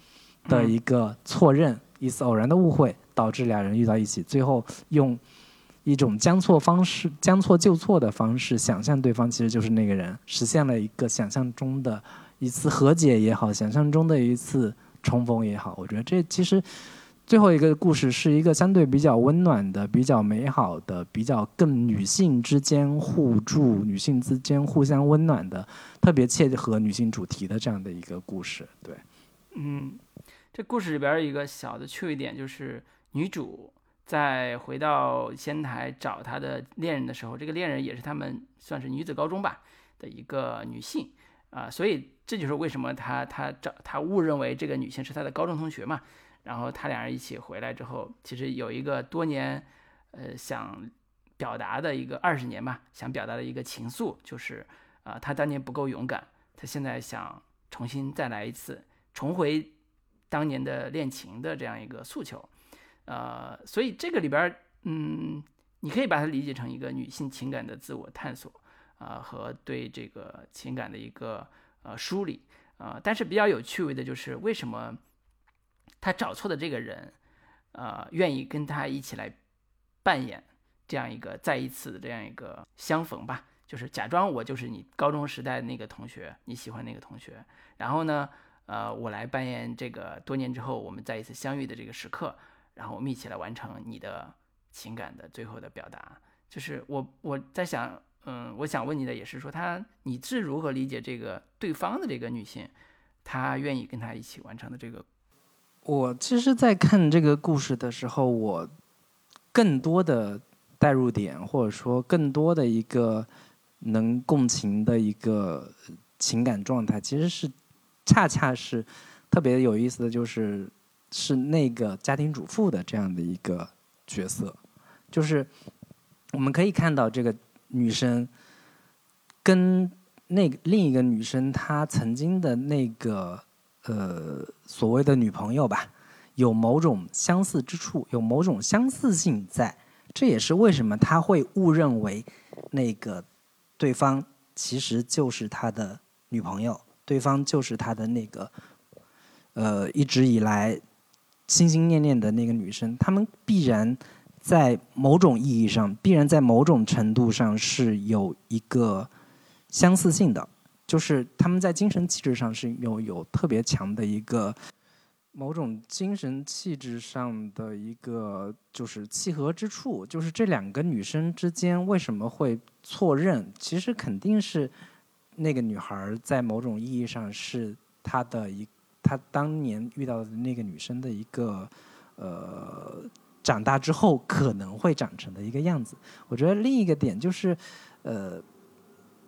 的一个错认，一次偶然的误会，导致俩人遇到一起，最后用一种将错方式、将错就错的方式想象对方其实就是那个人，实现了一个想象中的一次和解也好，想象中的一次重逢也好，我觉得这其实。最后一个故事是一个相对比较温暖的、比较美好的、比较更女性之间互助、女性之间互相温暖的、特别切合女性主题的这样的一个故事。对，嗯，这故事里边一个小的趣味点就是，女主在回到仙台找她的恋人的时候，这个恋人也是他们算是女子高中吧的一个女性啊，所以这就是为什么她她找她误认为这个女性是她的高中同学嘛。然后他俩人一起回来之后，其实有一个多年，呃，想表达的一个二十年吧，想表达的一个情愫，就是啊，他当年不够勇敢，他现在想重新再来一次，重回当年的恋情的这样一个诉求，呃，所以这个里边，嗯，你可以把它理解成一个女性情感的自我探索啊，和对这个情感的一个呃梳理啊。但是比较有趣味的就是为什么他找错的这个人，呃，愿意跟他一起来扮演这样一个再一次的这样一个相逢吧。就是假装我就是你高中时代那个同学，你喜欢那个同学，然后呢，呃，我来扮演这个多年之后我们再一次相遇的这个时刻，然后我们一起来完成你的情感的最后的表达。就是我我在想，嗯，我想问你的也是说，他你是如何理解这个对方的这个女性，她愿意跟他一起完成的这个？我其实，在看这个故事的时候，我更多的代入点，或者说更多的一个。能共情的一个情感状态，其实是恰恰是特别有意思的就是是那个家庭主妇的这样的一个角色，就是我们可以看到这个女生跟那另一个女生她曾经的那个呃所谓的女朋友吧，有某种相似之处，有某种相似性在，这也是为什么他会误认为那个。对方其实就是他的女朋友，对方就是他的那个，呃，一直以来心心念念的那个女生。他们必然在某种意义上，必然在某种程度上是有一个相似性的，就是他们在精神气质上是有有特别强的一个。某种精神气质上的一个就是契合之处，就是这两个女生之间为什么会错认？其实肯定是那个女孩在某种意义上是她的一，她当年遇到的那个女生的一个呃长大之后可能会长成的一个样子。我觉得另一个点就是呃，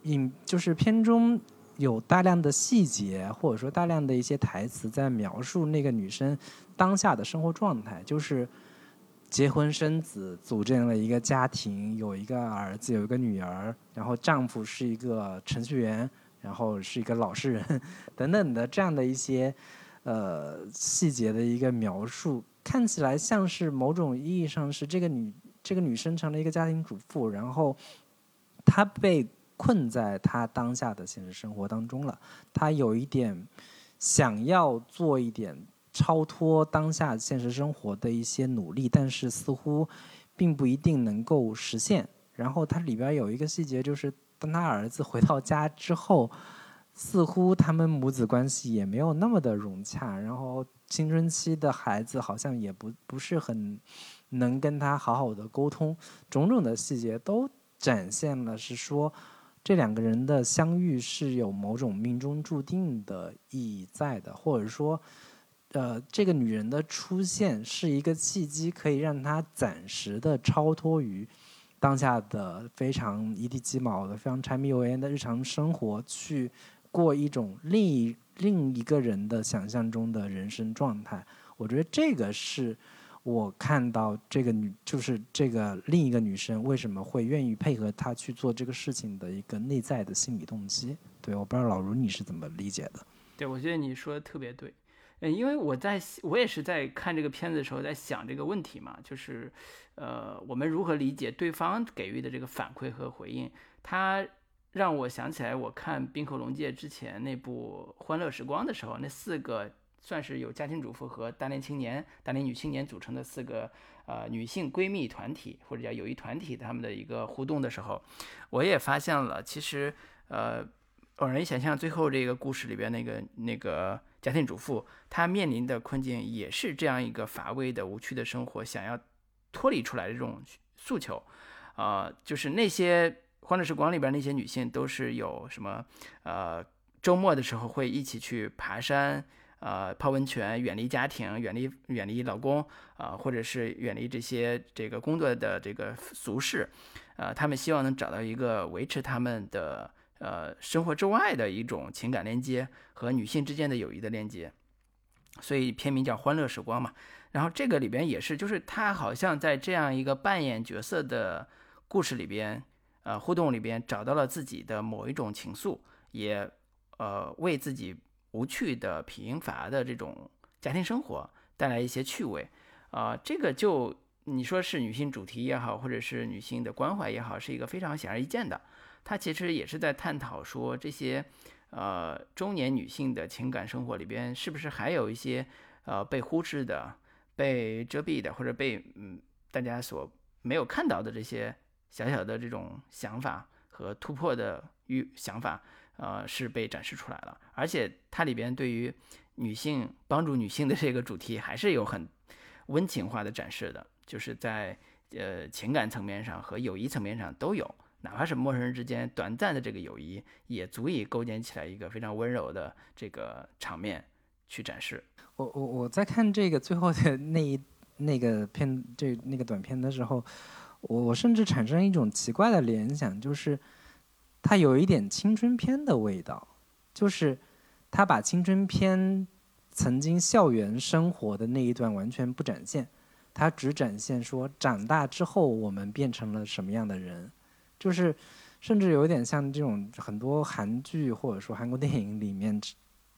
影就是片中。有大量的细节，或者说大量的一些台词，在描述那个女生当下的生活状态，就是结婚生子，组建了一个家庭，有一个儿子，有一个女儿，然后丈夫是一个程序员，然后是一个老实人，等等的这样的一些呃细节的一个描述，看起来像是某种意义上是这个女这个女生成了一个家庭主妇，然后她被。困在他当下的现实生活当中了，他有一点想要做一点超脱当下现实生活的一些努力，但是似乎并不一定能够实现。然后它里边有一个细节，就是当他儿子回到家之后，似乎他们母子关系也没有那么的融洽，然后青春期的孩子好像也不不是很能跟他好好的沟通，种种的细节都展现了是说。这两个人的相遇是有某种命中注定的意义在的，或者说，呃，这个女人的出现是一个契机，可以让她暂时的超脱于当下的非常一地鸡毛的、非常柴米油盐的日常生活，去过一种另一另一个人的想象中的人生状态。我觉得这个是。我看到这个女，就是这个另一个女生为什么会愿意配合他去做这个事情的一个内在的心理动机。对，我不知道老卢你是怎么理解的？对，我觉得你说的特别对。嗯，因为我在我也是在看这个片子的时候在想这个问题嘛，就是，呃，我们如何理解对方给予的这个反馈和回应？他让我想起来，我看《冰河龙界》之前那部《欢乐时光》的时候，那四个。算是有家庭主妇和大龄青年、大龄女青年组成的四个呃女性闺蜜团体或者叫友谊团体，她们的一个互动的时候，我也发现了，其实呃，偶然想象最后这个故事里边那个那个家庭主妇，她面临的困境也是这样一个乏味的、无趣的生活，想要脱离出来的这种诉求，啊，就是那些欢乐时光里边那些女性都是有什么呃周末的时候会一起去爬山。呃，泡温泉，远离家庭，远离远离老公，啊，或者是远离这些这个工作的这个俗事，呃，他们希望能找到一个维持他们的呃生活之外的一种情感连接和女性之间的友谊的链接，所以片名叫《欢乐时光》嘛。然后这个里边也是，就是他好像在这样一个扮演角色的故事里边，呃，互动里边找到了自己的某一种情愫，也呃为自己。无趣的、贫乏的这种家庭生活，带来一些趣味，啊，这个就你说是女性主题也好，或者是女性的关怀也好，是一个非常显而易见的。它其实也是在探讨说这些，呃，中年女性的情感生活里边是不是还有一些呃被忽视的、被遮蔽的，或者被嗯大家所没有看到的这些小小的这种想法和突破的欲想法，呃，是被展示出来了。而且它里边对于女性帮助女性的这个主题还是有很温情化的展示的，就是在呃情感层面上和友谊层面上都有。哪怕是陌生人之间短暂的这个友谊，也足以构建起来一个非常温柔的这个场面去展示。我我我在看这个最后的那一那个片这那个短片的时候，我我甚至产生一种奇怪的联想，就是它有一点青春片的味道，就是他把青春片曾经校园生活的那一段完全不展现，他只展现说长大之后我们变成了什么样的人。就是，甚至有点像这种很多韩剧或者说韩国电影里面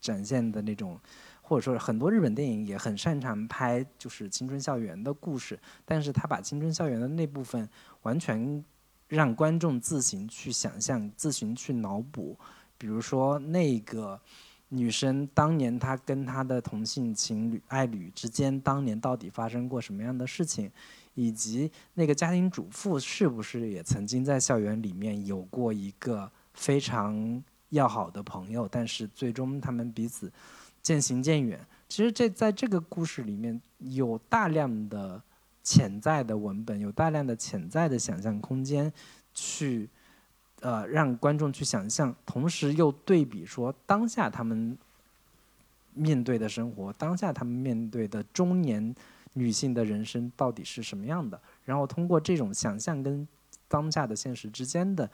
展现的那种，或者说很多日本电影也很擅长拍就是青春校园的故事，但是他把青春校园的那部分完全让观众自行去想象、自行去脑补。比如说那个女生当年她跟她的同性情侣爱侣之间当年到底发生过什么样的事情？以及那个家庭主妇是不是也曾经在校园里面有过一个非常要好的朋友？但是最终他们彼此渐行渐远。其实这在这个故事里面有大量的潜在的文本，有大量的潜在的想象空间，去呃让观众去想象，同时又对比说当下他们面对的生活，当下他们面对的中年。女性的人生到底是什么样的？然后通过这种想象跟当下的现实之间的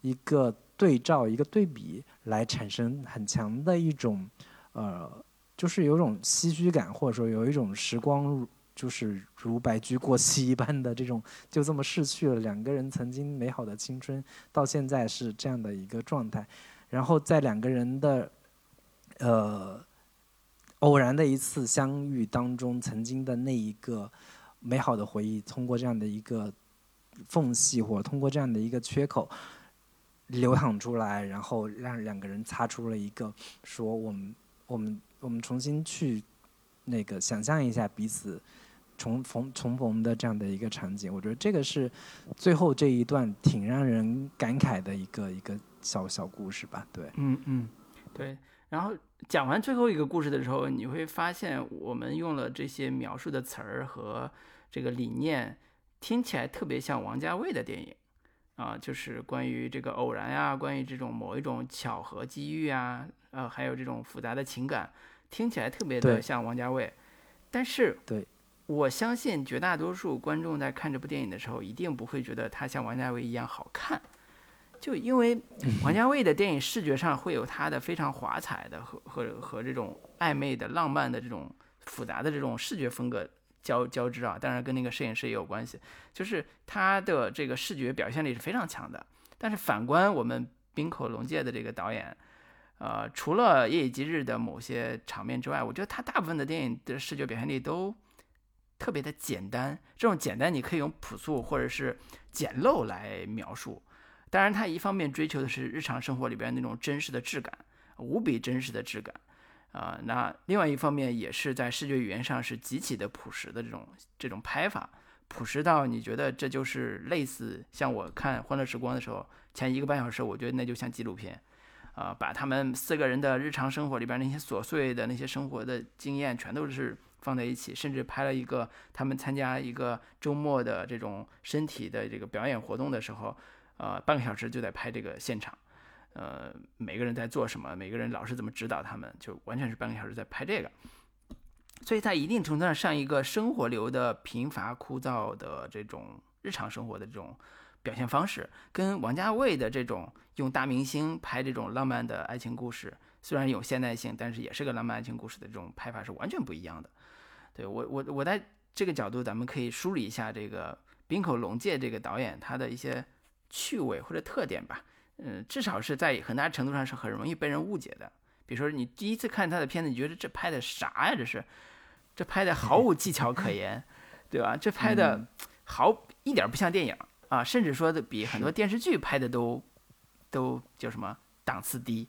一个对照、一个对比，来产生很强的一种呃，就是有种唏嘘感，或者说有一种时光就是如白驹过隙一般的这种，就这么逝去了两个人曾经美好的青春，到现在是这样的一个状态。然后在两个人的呃。偶然的一次相遇当中，曾经的那一个美好的回忆，通过这样的一个缝隙，或通过这样的一个缺口流淌出来，然后让两个人擦出了一个说我们我们我们重新去那个想象一下彼此重逢重逢的这样的一个场景。我觉得这个是最后这一段挺让人感慨的一个一个小小故事吧。对，嗯嗯，对，然后。讲完最后一个故事的时候，你会发现我们用了这些描述的词儿和这个理念，听起来特别像王家卫的电影啊，就是关于这个偶然呀，关于这种某一种巧合机遇啊，呃，还有这种复杂的情感，听起来特别的像王家卫。但是，对，我相信绝大多数观众在看这部电影的时候，一定不会觉得它像王家卫一样好看。就因为王家卫的电影视觉上会有他的非常华彩的和和和这种暧昧的浪漫的这种复杂的这种视觉风格交交织啊，当然跟那个摄影师也有关系，就是他的这个视觉表现力是非常强的。但是反观我们冰口龙介的这个导演，呃，除了《夜以继日》的某些场面之外，我觉得他大部分的电影的视觉表现力都特别的简单。这种简单你可以用朴素或者是简陋来描述。当然，他一方面追求的是日常生活里边那种真实的质感，无比真实的质感，啊，那另外一方面也是在视觉语言上是极其的朴实的这种这种拍法，朴实到你觉得这就是类似像我看《欢乐时光》的时候，前一个半小时，我觉得那就像纪录片，啊，把他们四个人的日常生活里边那些琐碎的那些生活的经验全都是放在一起，甚至拍了一个他们参加一个周末的这种身体的这个表演活动的时候。呃，半个小时就在拍这个现场，呃，每个人在做什么，每个人老师怎么指导他们，就完全是半个小时在拍这个。所以在一定程度上，上一个生活流的贫乏枯燥的这种日常生活的这种表现方式，跟王家卫的这种用大明星拍这种浪漫的爱情故事，虽然有现代性，但是也是个浪漫爱情故事的这种拍法是完全不一样的。对我，我我在这个角度，咱们可以梳理一下这个滨口龙介这个导演他的一些。趣味或者特点吧，嗯，至少是在很大程度上是很容易被人误解的。比如说，你第一次看他的片子，你觉得这拍的啥呀？这是，这拍的毫无技巧可言，对吧？这拍的毫一点不像电影啊，甚至说的比很多电视剧拍的都都叫什么档次低。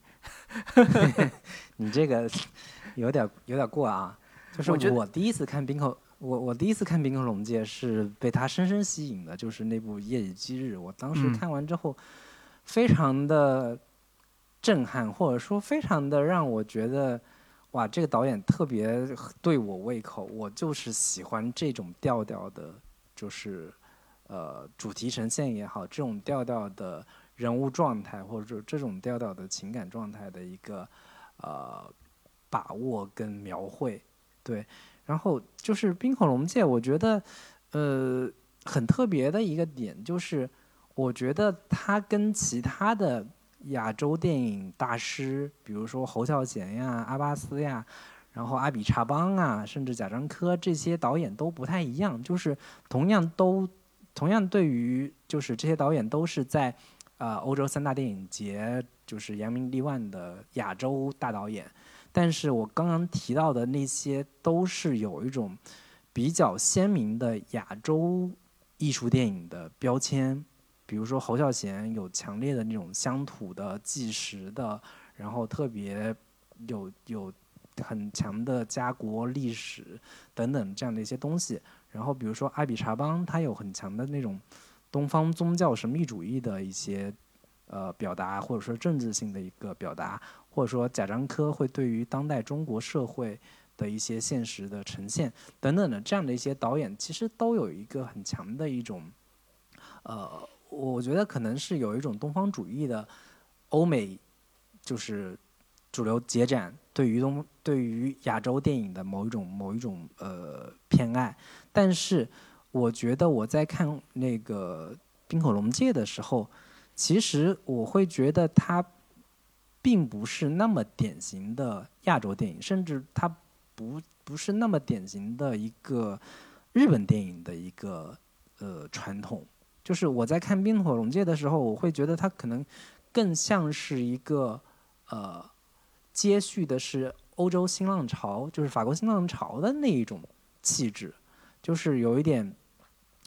你这个有点有点过啊！就是我第一次看冰口，我我第一次看《冰口龙介》是被他深深吸引的，就是那部《夜以继日》。我当时看完之后，非常的震撼，或者说非常的让我觉得。哇，这个导演特别对我胃口，我就是喜欢这种调调的，就是呃主题呈现也好，这种调调的人物状态，或者说这种调调的情感状态的一个呃把握跟描绘，对。然后就是《冰火龙界》，我觉得呃很特别的一个点就是，我觉得它跟其他的。亚洲电影大师，比如说侯孝贤呀、阿巴斯呀，然后阿比查邦啊，甚至贾樟柯这些导演都不太一样，就是同样都同样对于就是这些导演都是在呃欧洲三大电影节就是扬名立万的亚洲大导演，但是我刚刚提到的那些都是有一种比较鲜明的亚洲艺术电影的标签。比如说侯孝贤有强烈的那种乡土的纪实的，然后特别有有很强的家国历史等等这样的一些东西。然后比如说阿比查邦，他有很强的那种东方宗教神秘主义的一些呃表达，或者说政治性的一个表达，或者说贾樟柯会对于当代中国社会的一些现实的呈现等等的这样的一些导演，其实都有一个很强的一种呃。我觉得可能是有一种东方主义的欧美，就是主流节展对于东对于亚洲电影的某一种某一种呃偏爱，但是我觉得我在看那个《冰口龙界》的时候，其实我会觉得它并不是那么典型的亚洲电影，甚至它不不是那么典型的一个日本电影的一个呃传统。就是我在看《冰火龙界》的时候，我会觉得它可能更像是一个呃接续的是欧洲新浪潮，就是法国新浪潮的那一种气质，就是有一点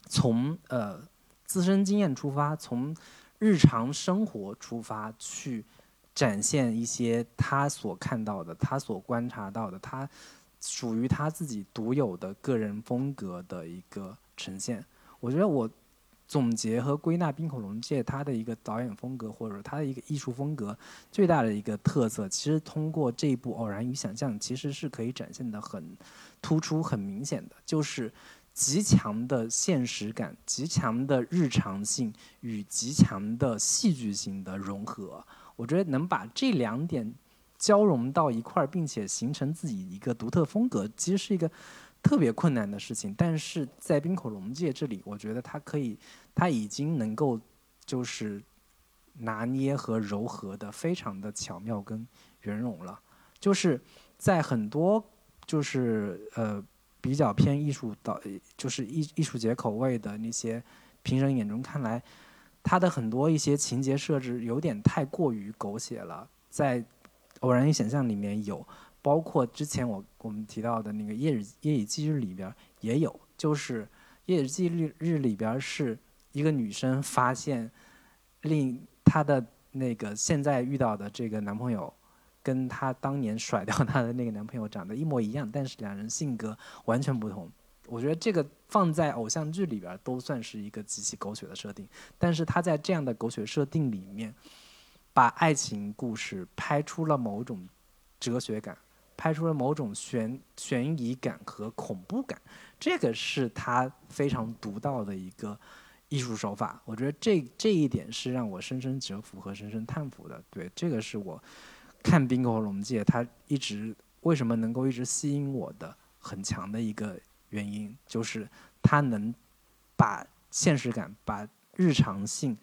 从呃自身经验出发，从日常生活出发去展现一些他所看到的、他所观察到的、他属于他自己独有的个人风格的一个呈现。我觉得我。总结和归纳冰口龙介他的一个导演风格，或者说他的一个艺术风格最大的一个特色，其实通过这一部《偶然与想象》，其实是可以展现的很突出、很明显的，就是极强的现实感、极强的日常性与极强的戏剧性的融合。我觉得能把这两点交融到一块儿，并且形成自己一个独特风格，其实是一个。特别困难的事情，但是在冰口龙介这里，我觉得他可以，他已经能够就是拿捏和柔和的非常的巧妙跟圆融了。就是在很多就是呃比较偏艺术导，就是艺艺术节口味的那些评审眼中看来，他的很多一些情节设置有点太过于狗血了。在偶然与想象里面有。包括之前我我们提到的那个夜日夜以继日里边也有，就是夜以继日日里边是一个女生发现，另她的那个现在遇到的这个男朋友，跟她当年甩掉她的那个男朋友长得一模一样，但是两人性格完全不同。我觉得这个放在偶像剧里边都算是一个极其狗血的设定，但是他在这样的狗血设定里面，把爱情故事拍出了某种哲学感。拍出了某种悬悬疑感和恐怖感，这个是他非常独到的一个艺术手法。我觉得这这一点是让我深深折服和深深叹服的。对，这个是我看《冰河龙界》他一直为什么能够一直吸引我的很强的一个原因，就是它能把现实感、把日常性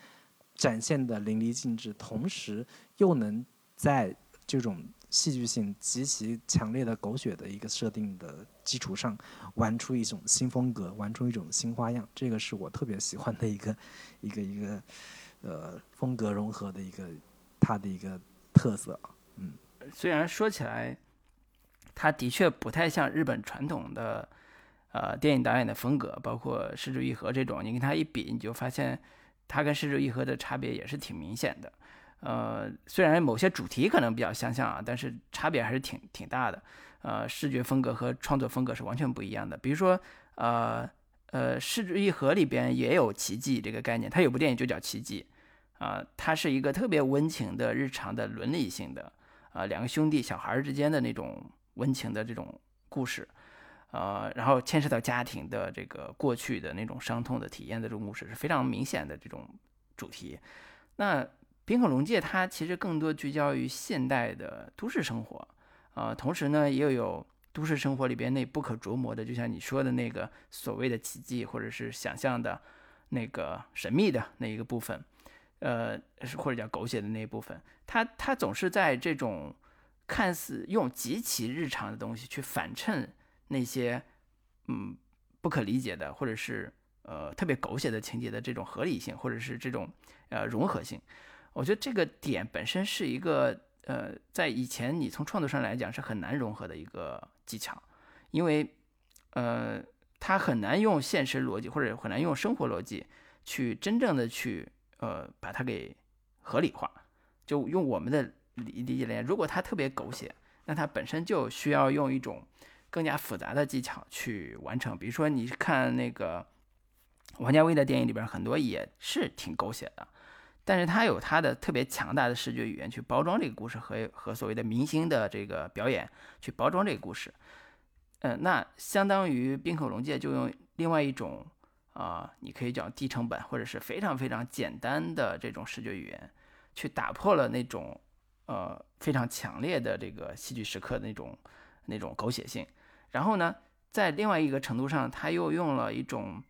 展现的淋漓尽致，同时又能在这种。戏剧性极其强烈的狗血的一个设定的基础上，玩出一种新风格，玩出一种新花样，这个是我特别喜欢的一个一个一个呃风格融合的一个它的一个特色。嗯，虽然说起来，它的确不太像日本传统的呃电影导演的风格，包括失之愈合这种，你跟他一比，你就发现他跟失之愈合的差别也是挺明显的。呃，虽然某些主题可能比较相像啊，但是差别还是挺挺大的。呃，视觉风格和创作风格是完全不一样的。比如说，呃呃，失之愈合里边也有奇迹这个概念，它有部电影就叫奇迹。啊，它是一个特别温情的日常的伦理性的，啊，两个兄弟小孩之间的那种温情的这种故事，呃，然后牵涉到家庭的这个过去的那种伤痛的体验的这种故事是非常明显的这种主题。那《冰河龙界》它其实更多聚焦于现代的都市生活，啊，同时呢又有都市生活里边那不可琢磨的，就像你说的那个所谓的奇迹或者是想象的那个神秘的那一个部分。呃，或者叫狗血的那一部分，它它总是在这种看似用极其日常的东西去反衬那些嗯不可理解的，或者是呃特别狗血的情节的这种合理性，或者是这种呃融合性。我觉得这个点本身是一个呃在以前你从创作上来讲是很难融合的一个技巧，因为呃他很难用现实逻辑或者很难用生活逻辑去真正的去。呃，把它给合理化，就用我们的理理解来，如果它特别狗血，那它本身就需要用一种更加复杂的技巧去完成。比如说，你看那个王家卫的电影里边，很多也是挺狗血的，但是他有他的特别强大的视觉语言去包装这个故事，和和所谓的明星的这个表演去包装这个故事。嗯，那相当于《冰口龙界》就用另外一种。啊，你可以叫低成本或者是非常非常简单的这种视觉语言，去打破了那种呃非常强烈的这个戏剧时刻的那种那种狗血性。然后呢，在另外一个程度上，他又用了一种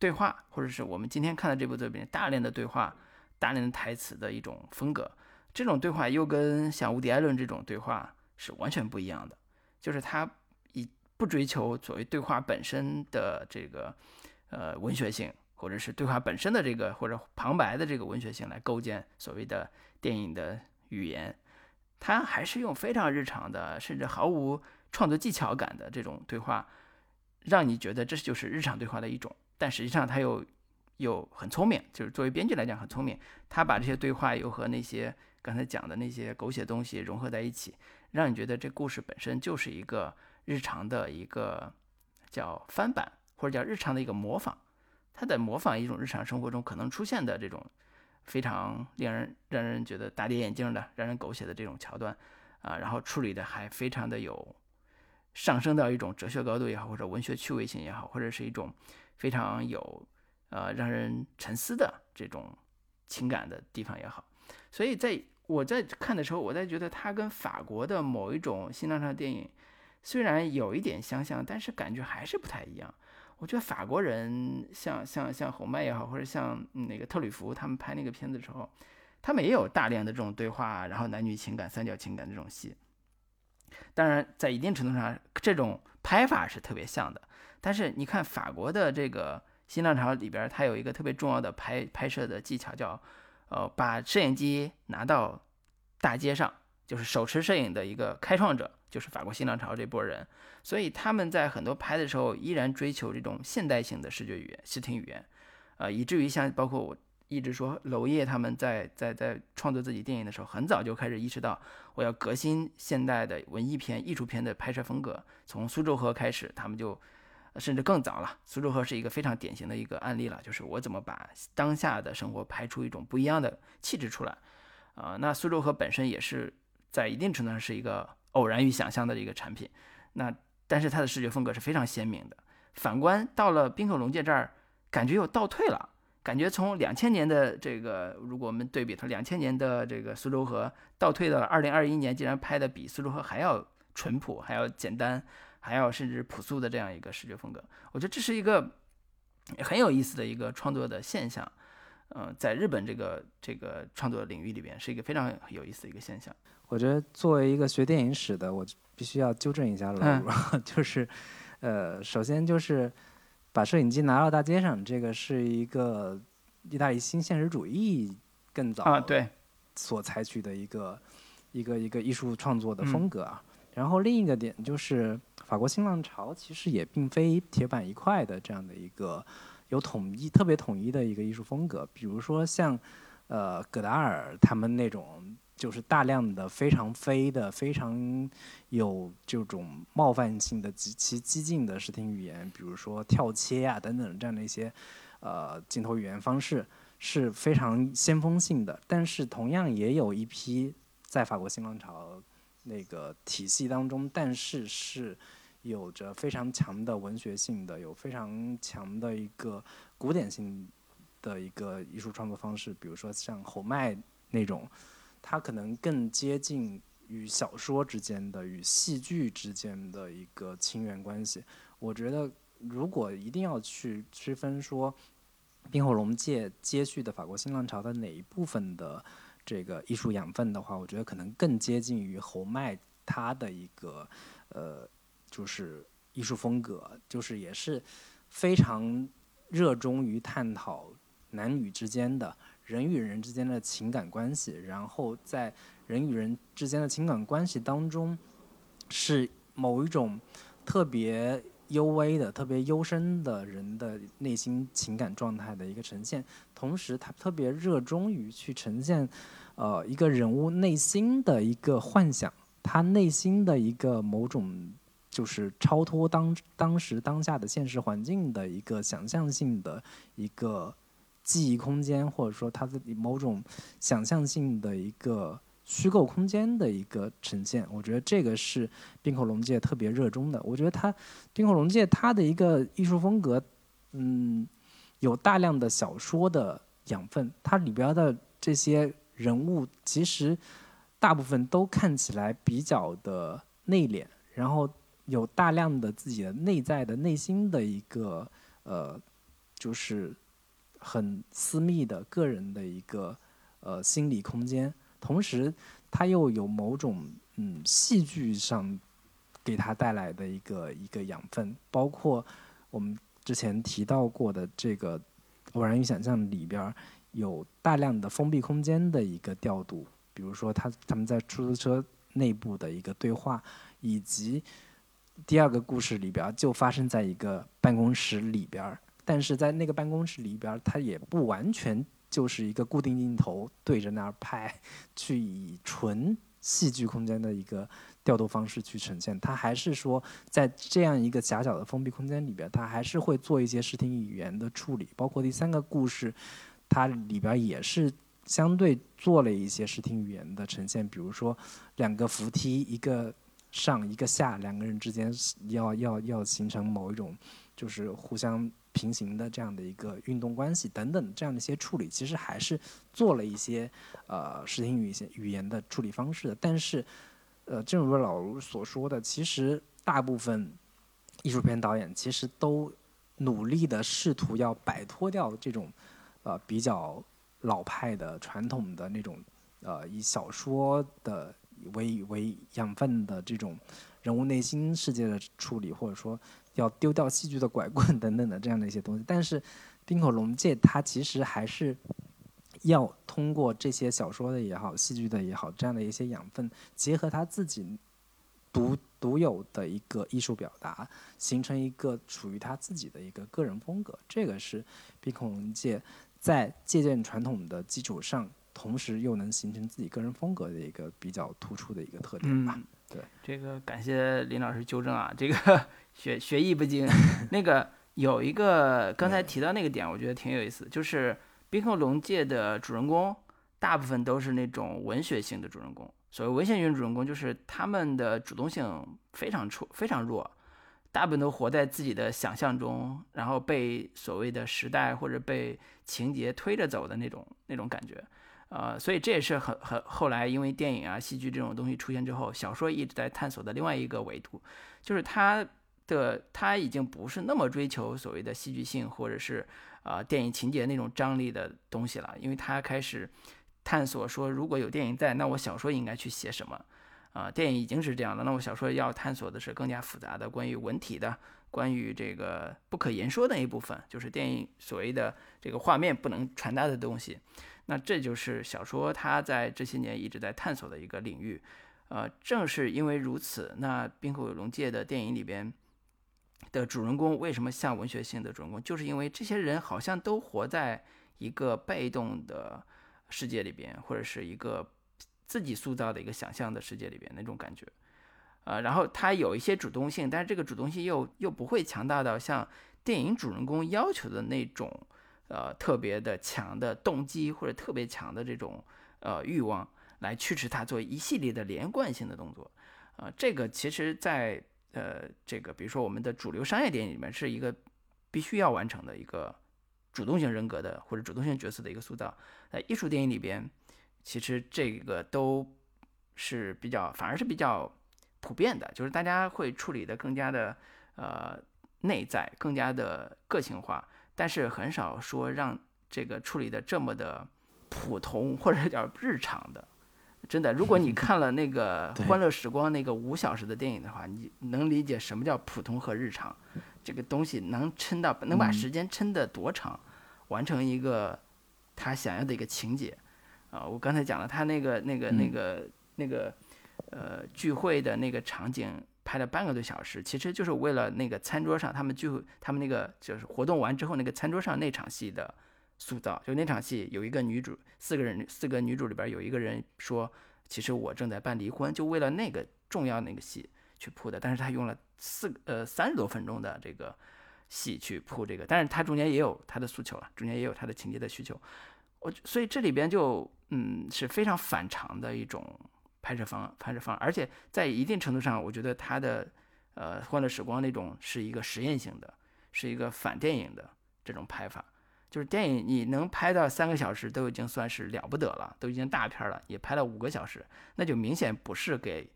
对话，或者是我们今天看的这部作品大量的对话、大量的台词的一种风格。这种对话又跟像伍迪·艾伦这种对话是完全不一样的，就是他以不追求所谓对话本身的这个。呃，文学性或者是对话本身的这个或者旁白的这个文学性来构建所谓的电影的语言，它还是用非常日常的，甚至毫无创作技巧感的这种对话，让你觉得这就是日常对话的一种。但实际上，他又又很聪明，就是作为编剧来讲很聪明，他把这些对话又和那些刚才讲的那些狗血东西融合在一起，让你觉得这故事本身就是一个日常的一个叫翻版。或者叫日常的一个模仿，他在模仿一种日常生活中可能出现的这种非常令人让人觉得大跌眼镜的、让人狗血的这种桥段啊，然后处理的还非常的有上升到一种哲学高度也好，或者文学趣味性也好，或者是一种非常有呃让人沉思的这种情感的地方也好。所以在我在看的时候，我在觉得它跟法国的某一种新浪潮电影虽然有一点相像，但是感觉还是不太一样。我觉得法国人像像像侯麦也好，或者像那个特吕弗他们拍那个片子的时候，他们也有大量的这种对话，然后男女情感、三角情感这种戏。当然，在一定程度上，这种拍法是特别像的。但是你看法国的这个新浪潮里边，它有一个特别重要的拍拍摄的技巧，叫呃把摄影机拿到大街上，就是手持摄影的一个开创者。就是法国新浪潮这波人，所以他们在很多拍的时候依然追求这种现代性的视觉语言、视听语言，呃，以至于像包括我一直说娄烨他们在在在创作自己电影的时候，很早就开始意识到我要革新现代的文艺片、艺术片的拍摄风格。从苏州河开始，他们就甚至更早了。苏州河是一个非常典型的一个案例了，就是我怎么把当下的生活拍出一种不一样的气质出来。啊，那苏州河本身也是在一定程度上是一个。偶然与想象的一个产品，那但是它的视觉风格是非常鲜明的。反观到了冰河龙介这儿，感觉又倒退了，感觉从两千年的这个，如果我们对比它两千年的这个苏州河，倒退到了二零二一年，竟然拍的比苏州河还要淳朴，还要简单，还要甚至朴素的这样一个视觉风格。我觉得这是一个很有意思的一个创作的现象。嗯，在日本这个这个创作领域里边，是一个非常有意思的一个现象。我觉得作为一个学电影史的，我必须要纠正一下老卢，就是，呃，首先就是把摄影机拿到大街上，这个是一个意大利新现实主义更早啊对。所采取的一个一个一个艺术创作的风格啊。然后另一个点就是法国新浪潮其实也并非铁板一块的这样的一个有统一特别统一的一个艺术风格，比如说像呃葛达尔他们那种就是大量的非常飞的非常有这种冒犯性的极其激进的视听语言，比如说跳切啊等等这样的一些呃镜头语言方式是非常先锋性的，但是同样也有一批在法国新浪潮那个体系当中，但是是有着非常强的文学性的，有非常强的一个古典性的一个艺术创作方式，比如说像侯麦那种，它可能更接近与小说之间的、与戏剧之间的一个亲缘关系。我觉得，如果一定要去区分说，冰火龙界接续的法国新浪潮的哪一部分的这个艺术养分的话，我觉得可能更接近于侯麦他的一个呃，就是艺术风格，就是也是非常热衷于探讨男女之间的人与人之间的情感关系，然后在人与人之间的情感关系当中，是某一种特别幽微的、特别幽深的人的内心情感状态的一个呈现。同时，他特别热衷于去呈现，呃，一个人物内心的一个幻想，他内心的一个某种就是超脱当当时当下的现实环境的一个想象性的一个记忆空间，或者说他自己某种想象性的一个虚构空间的一个呈现。我觉得这个是冰口龙介特别热衷的。我觉得他冰口龙介他的一个艺术风格，嗯，有大量的小说的养分，它里边的这些人物其实大部分都看起来比较的内敛，然后有大量的自己的内在的内心的一个呃，就是很私密的个人的一个呃心理空间，同时它又有某种嗯戏剧上给他带来的一个一个养分，包括我们之前提到过的这个《偶然与想象》里边有大量的封闭空间的一个调度，比如说他他们在出租车内部的一个对话，以及第二个故事里边就发生在一个办公室里边，但是在那个办公室里边，它也不完全就是一个固定镜头对着那儿拍，去以纯戏剧空间的一个调度方式去呈现，它还是说在这样一个狭小的封闭空间里边，它还是会做一些视听语言的处理，包括第三个故事，它里边也是相对做了一些视听语言的呈现，比如说两个扶梯，一个上一个下，两个人之间要要要形成某一种就是互相平行的这样的一个运动关系等等这样的一些处理，其实还是做了一些呃视听语言语言的处理方式的，但是呃，正如老卢所说的，其实大部分艺术片导演其实都努力的试图要摆脱掉这种呃比较老派的传统的那种呃以小说的为为养分的这种人物内心世界的处理，或者说要丢掉戏剧的拐棍等等的这样的一些东西。但是冰口龙介他其实还是要通过这些小说的也好，戏剧的也好，这样的一些养分，结合他自己独独有的一个艺术表达，形成一个属于他自己的一个个人风格。这个是冰口龙介在借鉴传统的基础上，同时又能形成自己个人风格的一个比较突出的一个特点吧。嗯，对，这个感谢林老师纠正啊，这个学学艺不精。那个有一个刚才提到那个点，我觉得挺有意思，就是冰河龙界的主人公大部分都是那种文学性的主人公。所谓文学性主人公，就是他们的主动性非常出，非常弱，大部分都活在自己的想象中，然后被所谓的时代或者被情节推着走的那种那种感觉。呃，所以这也是很很后来因为电影啊、戏剧这种东西出现之后，小说一直在探索的另外一个维度，就是它的他已经不是那么追求所谓的戏剧性或者是呃电影情节那种张力的东西了，因为他开始探索说，如果有电影在，那我小说应该去写什么？啊、电影已经是这样了，那我小说要探索的是更加复杂的关于文体的。关于这个不可言说的一部分，就是电影所谓的这个画面不能传达的东西，那这就是小说它在这些年一直在探索的一个领域，呃，正是因为如此，那滨口龙界的电影里边的主人公为什么像文学性的主人公，就是因为这些人好像都活在一个被动的世界里边，或者是一个自己塑造的一个想象的世界里边那种感觉。呃，然后他有一些主动性，但是这个主动性又又不会强大到像电影主人公要求的那种，呃，特别的强的动机或者特别强的这种呃欲望来驱使他做一系列的连贯性的动作。呃，这个其实，在呃这个比如说我们的主流商业电影里面是一个必须要完成的一个主动性人格的或者主动性角色的一个塑造。在艺术电影里边，其实这个都是比较反而是比较。普遍的，就是大家会处理的更加的呃内在，更加的个性化，但是很少说让这个处理的这么的普通或者叫日常的。真的，如果你看了那个《欢乐时光》那个五小时的电影的话，你能理解什么叫普通和日常。这个东西能撑到能把时间撑得多长，完成一个他想要的一个情节啊！我刚才讲了，他那个那个那个那个。呃，聚会的那个场景拍了半个多小时，其实就是为了那个餐桌上他们聚会，他们那个就是活动完之后那个餐桌上那场戏的塑造。就那场戏有一个女主，四个人，四个女主里边有一个人说，其实我正在办离婚，就为了那个重要那个戏去铺的。但是他用了四呃三十多分钟的这个戏去铺这个，但是他中间也有他的诉求了，中间也有他的情节的需求。我所以这里边就嗯是非常反常的一种。拍摄方拍摄方，而且在一定程度上，我觉得他的呃《欢乐时光》那种是一个实验性的，是一个反电影的这种拍法。就是电影你能拍到三个小时都已经算是了不得了，都已经大片了，也拍了五个小时，那就明显不是给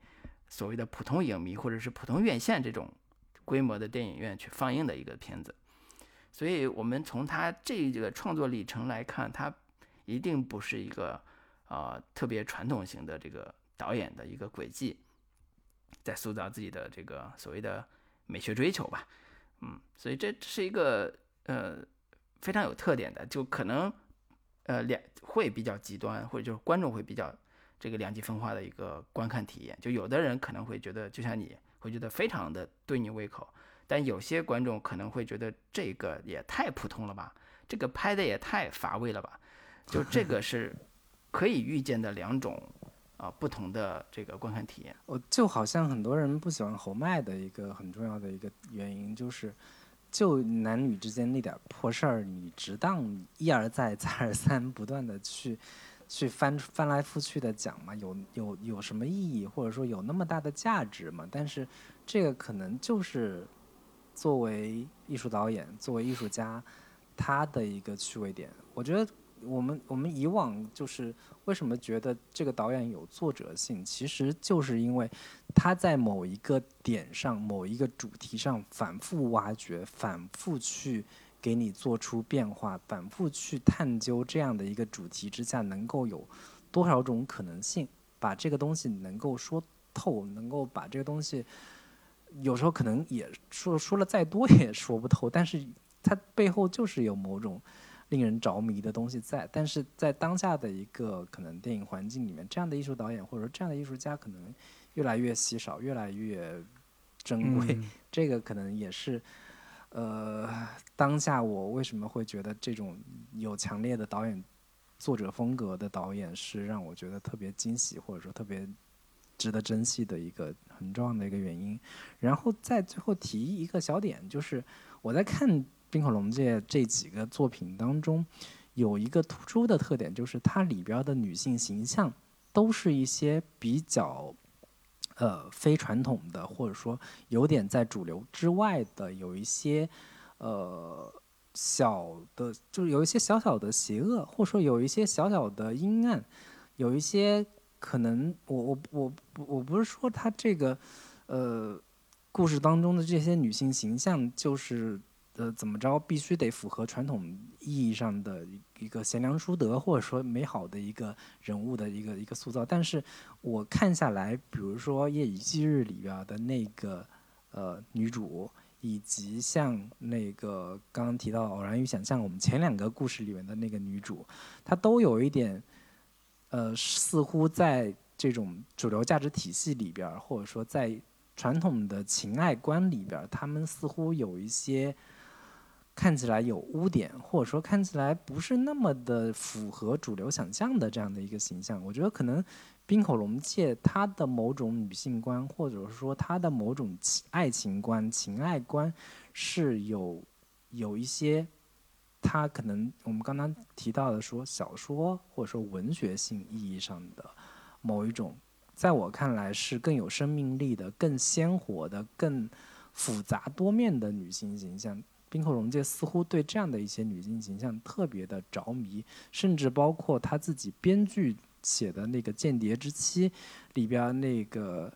所谓的普通影迷或者是普通院线这种规模的电影院去放映的一个片子。所以，我们从他这个创作历程来看，他一定不是一个啊特别传统型的这个。导演的一个轨迹，在塑造自己的这个所谓的美学追求吧，嗯，所以这是一个呃非常有特点的，就可能呃两会比较极端，或者就是观众会比较这个两极分化的一个观看体验。就有的人可能会觉得，就像你会觉得非常的对你胃口，但有些观众可能会觉得这个也太普通了吧，这个拍的也太乏味了吧，就这个是 可以预见的两种。啊，不同的这个观看体验，我就好像很多人不喜欢侯麦的一个很重要的一个原因，就是就男女之间那点破事儿，你值当一而再再而三不断的去去翻翻来覆去的讲嘛，有有有什么意义，或者说有那么大的价值吗？但是这个可能就是作为艺术导演，作为艺术家，他的一个趣味点，我觉得。我们我们以往就是为什么觉得这个导演有作者性，其实就是因为他在某一个点上、某一个主题上反复挖掘、反复去给你做出变化、反复去探究这样的一个主题之下，能够有多少种可能性，把这个东西能够说透，能够把这个东西有时候可能也说说了再多也说不透，但是它背后就是有某种。令人着迷的东西在，但是在当下的一个可能电影环境里面，这样的艺术导演或者说这样的艺术家可能越来越稀少，越来越珍贵。这个可能也是，呃，当下我为什么会觉得这种有强烈的导演作者风格的导演是让我觉得特别惊喜，或者说特别值得珍惜的一个很重要的一个原因。然后在最后提一个小点，就是我在看。冰口龙介这几个作品当中，有一个突出的特点，就是它里边的女性形象都是一些比较，呃，非传统的，或者说有点在主流之外的，有一些，呃，小的，就是有一些小小的邪恶，或者说有一些小小的阴暗，有一些可能，我我我我不是说他这个，呃，故事当中的这些女性形象就是。呃，怎么着必须得符合传统意义上的一个贤良淑德，或者说美好的一个人物的一个一个塑造。但是我看下来，比如说《夜以继日》里边的那个呃女主，以及像那个刚刚提到《偶然与想象》，我们前两个故事里面的那个女主，她都有一点呃，似乎在。这种主流价值体系里边，或者说在传统的情爱观里边儿，他们似乎有一些看起来有污点，或者说看起来不是那么的符合主流想象的这样的一个形象。我觉得可能冰口龙介他的某种女性观，或者说他的某种爱情观、情爱观是有有一些。他可能我们刚刚提到的说小说或者说文学性意义上的某一种，在我看来是更有生命力的、更鲜活的、更复杂多面的女性形象。冰口融介似乎对这样的一些女性形象特别的着迷，甚至包括他自己编剧写的那个《间谍之妻》里边那个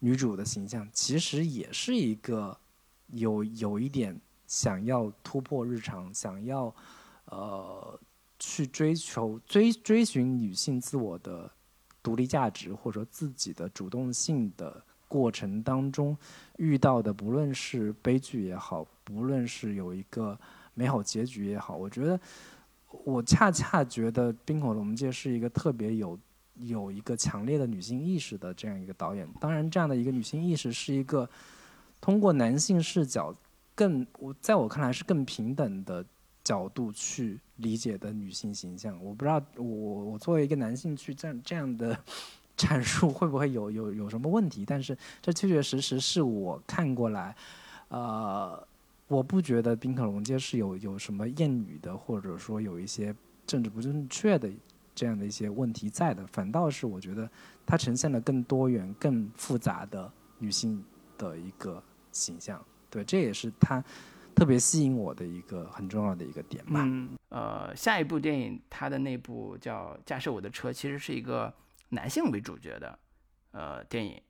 女主的形象，其实也是一个有有一点。想要突破日常，想要，呃，去追求追追寻女性自我的独立价值，或者说自己的主动性的过程当中遇到的，不论是悲剧也好，不论是有一个美好结局也好，我觉得，我恰恰觉得冰火龙介是一个特别有有一个强烈的女性意识的这样一个导演。当然，这样的一个女性意识是一个通过男性视角。更我在我看来是更平等的角度去理解的女性形象，我不知道我我作为一个男性去这样这样的阐述会不会有有有什么问题？但是这确确实实是我看过来，呃，我不觉得宾可龙街是有有什么谚语的，或者说有一些政治不正确的这样的一些问题在的，反倒是我觉得它呈现了更多元、更复杂的女性的一个形象。对，这也是它特别吸引我的一个很重要的一个点吧。嗯，呃，下一部电影它的那部叫《驾驶我的车》，其实是一个男性为主角的呃电影。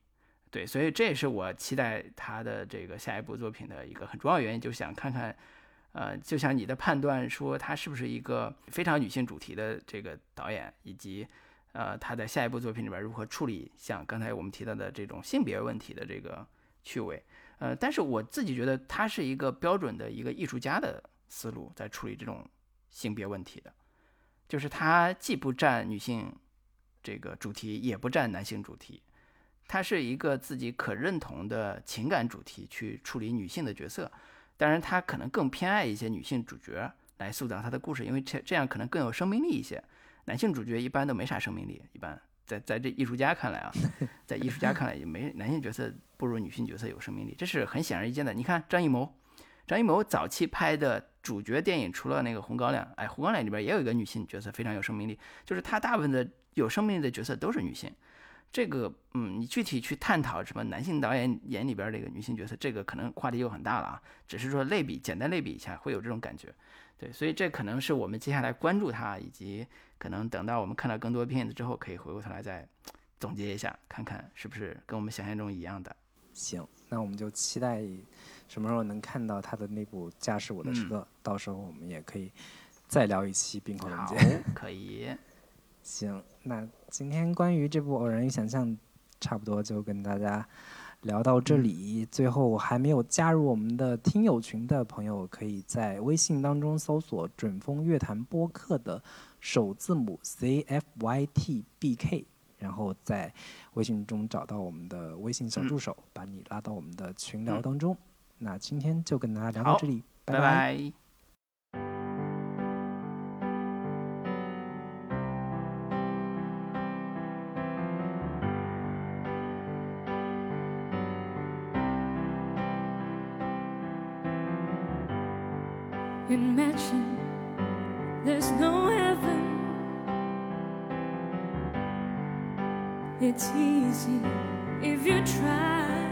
对，所以这也是我期待他的这个下一部作品的一个很重要原因，就想看看，呃，就像你的判断说他是不是一个非常女性主题的这个导演，以及呃他的下一部作品里边如何处理像刚才我们提到的这种性别问题的这个趣味。呃，但是我自己觉得他是一个标准的一个艺术家的思路，在处理这种性别问题的，就是他既不占女性这个主题，也不占男性主题，他是一个自己可认同的情感主题去处理女性的角色。当然，他可能更偏爱一些女性主角来塑造他的故事，因为这这样可能更有生命力一些。男性主角一般都没啥生命力，一般。在在这艺术家看来啊，在艺术家看来也没男性角色不如女性角色有生命力，这是很显而易见的。你看张艺谋，张艺谋早期拍的主角电影，除了那个《红高粱》，哎，《红高粱》里边也有一个女性角色非常有生命力，就是他大部分的有生命力的角色都是女性。这个，嗯，你具体去探讨什么男性导演眼里边这个女性角色，这个可能话题又很大了啊。只是说类比，简单类比一下会有这种感觉。对，所以这可能是我们接下来关注他以及。可能等到我们看到更多片子之后，可以回过头来再总结一下，看看是不是跟我们想象中一样的。行，那我们就期待什么时候能看到他的那部《驾驶我的车》，到时候我们也可以再聊一期《冰火龙界》。可以。行，那今天关于这部《偶然与想象》，差不多就跟大家。聊到这里，最后还没有加入我们的听友群的朋友，可以在微信当中搜索“准风乐坛播客”的首字母 C F Y T B K，然后在微信中找到我们的微信小助手，把你拉到我们的群聊当中。那今天就跟大家聊到这里，拜拜。Easy if you try.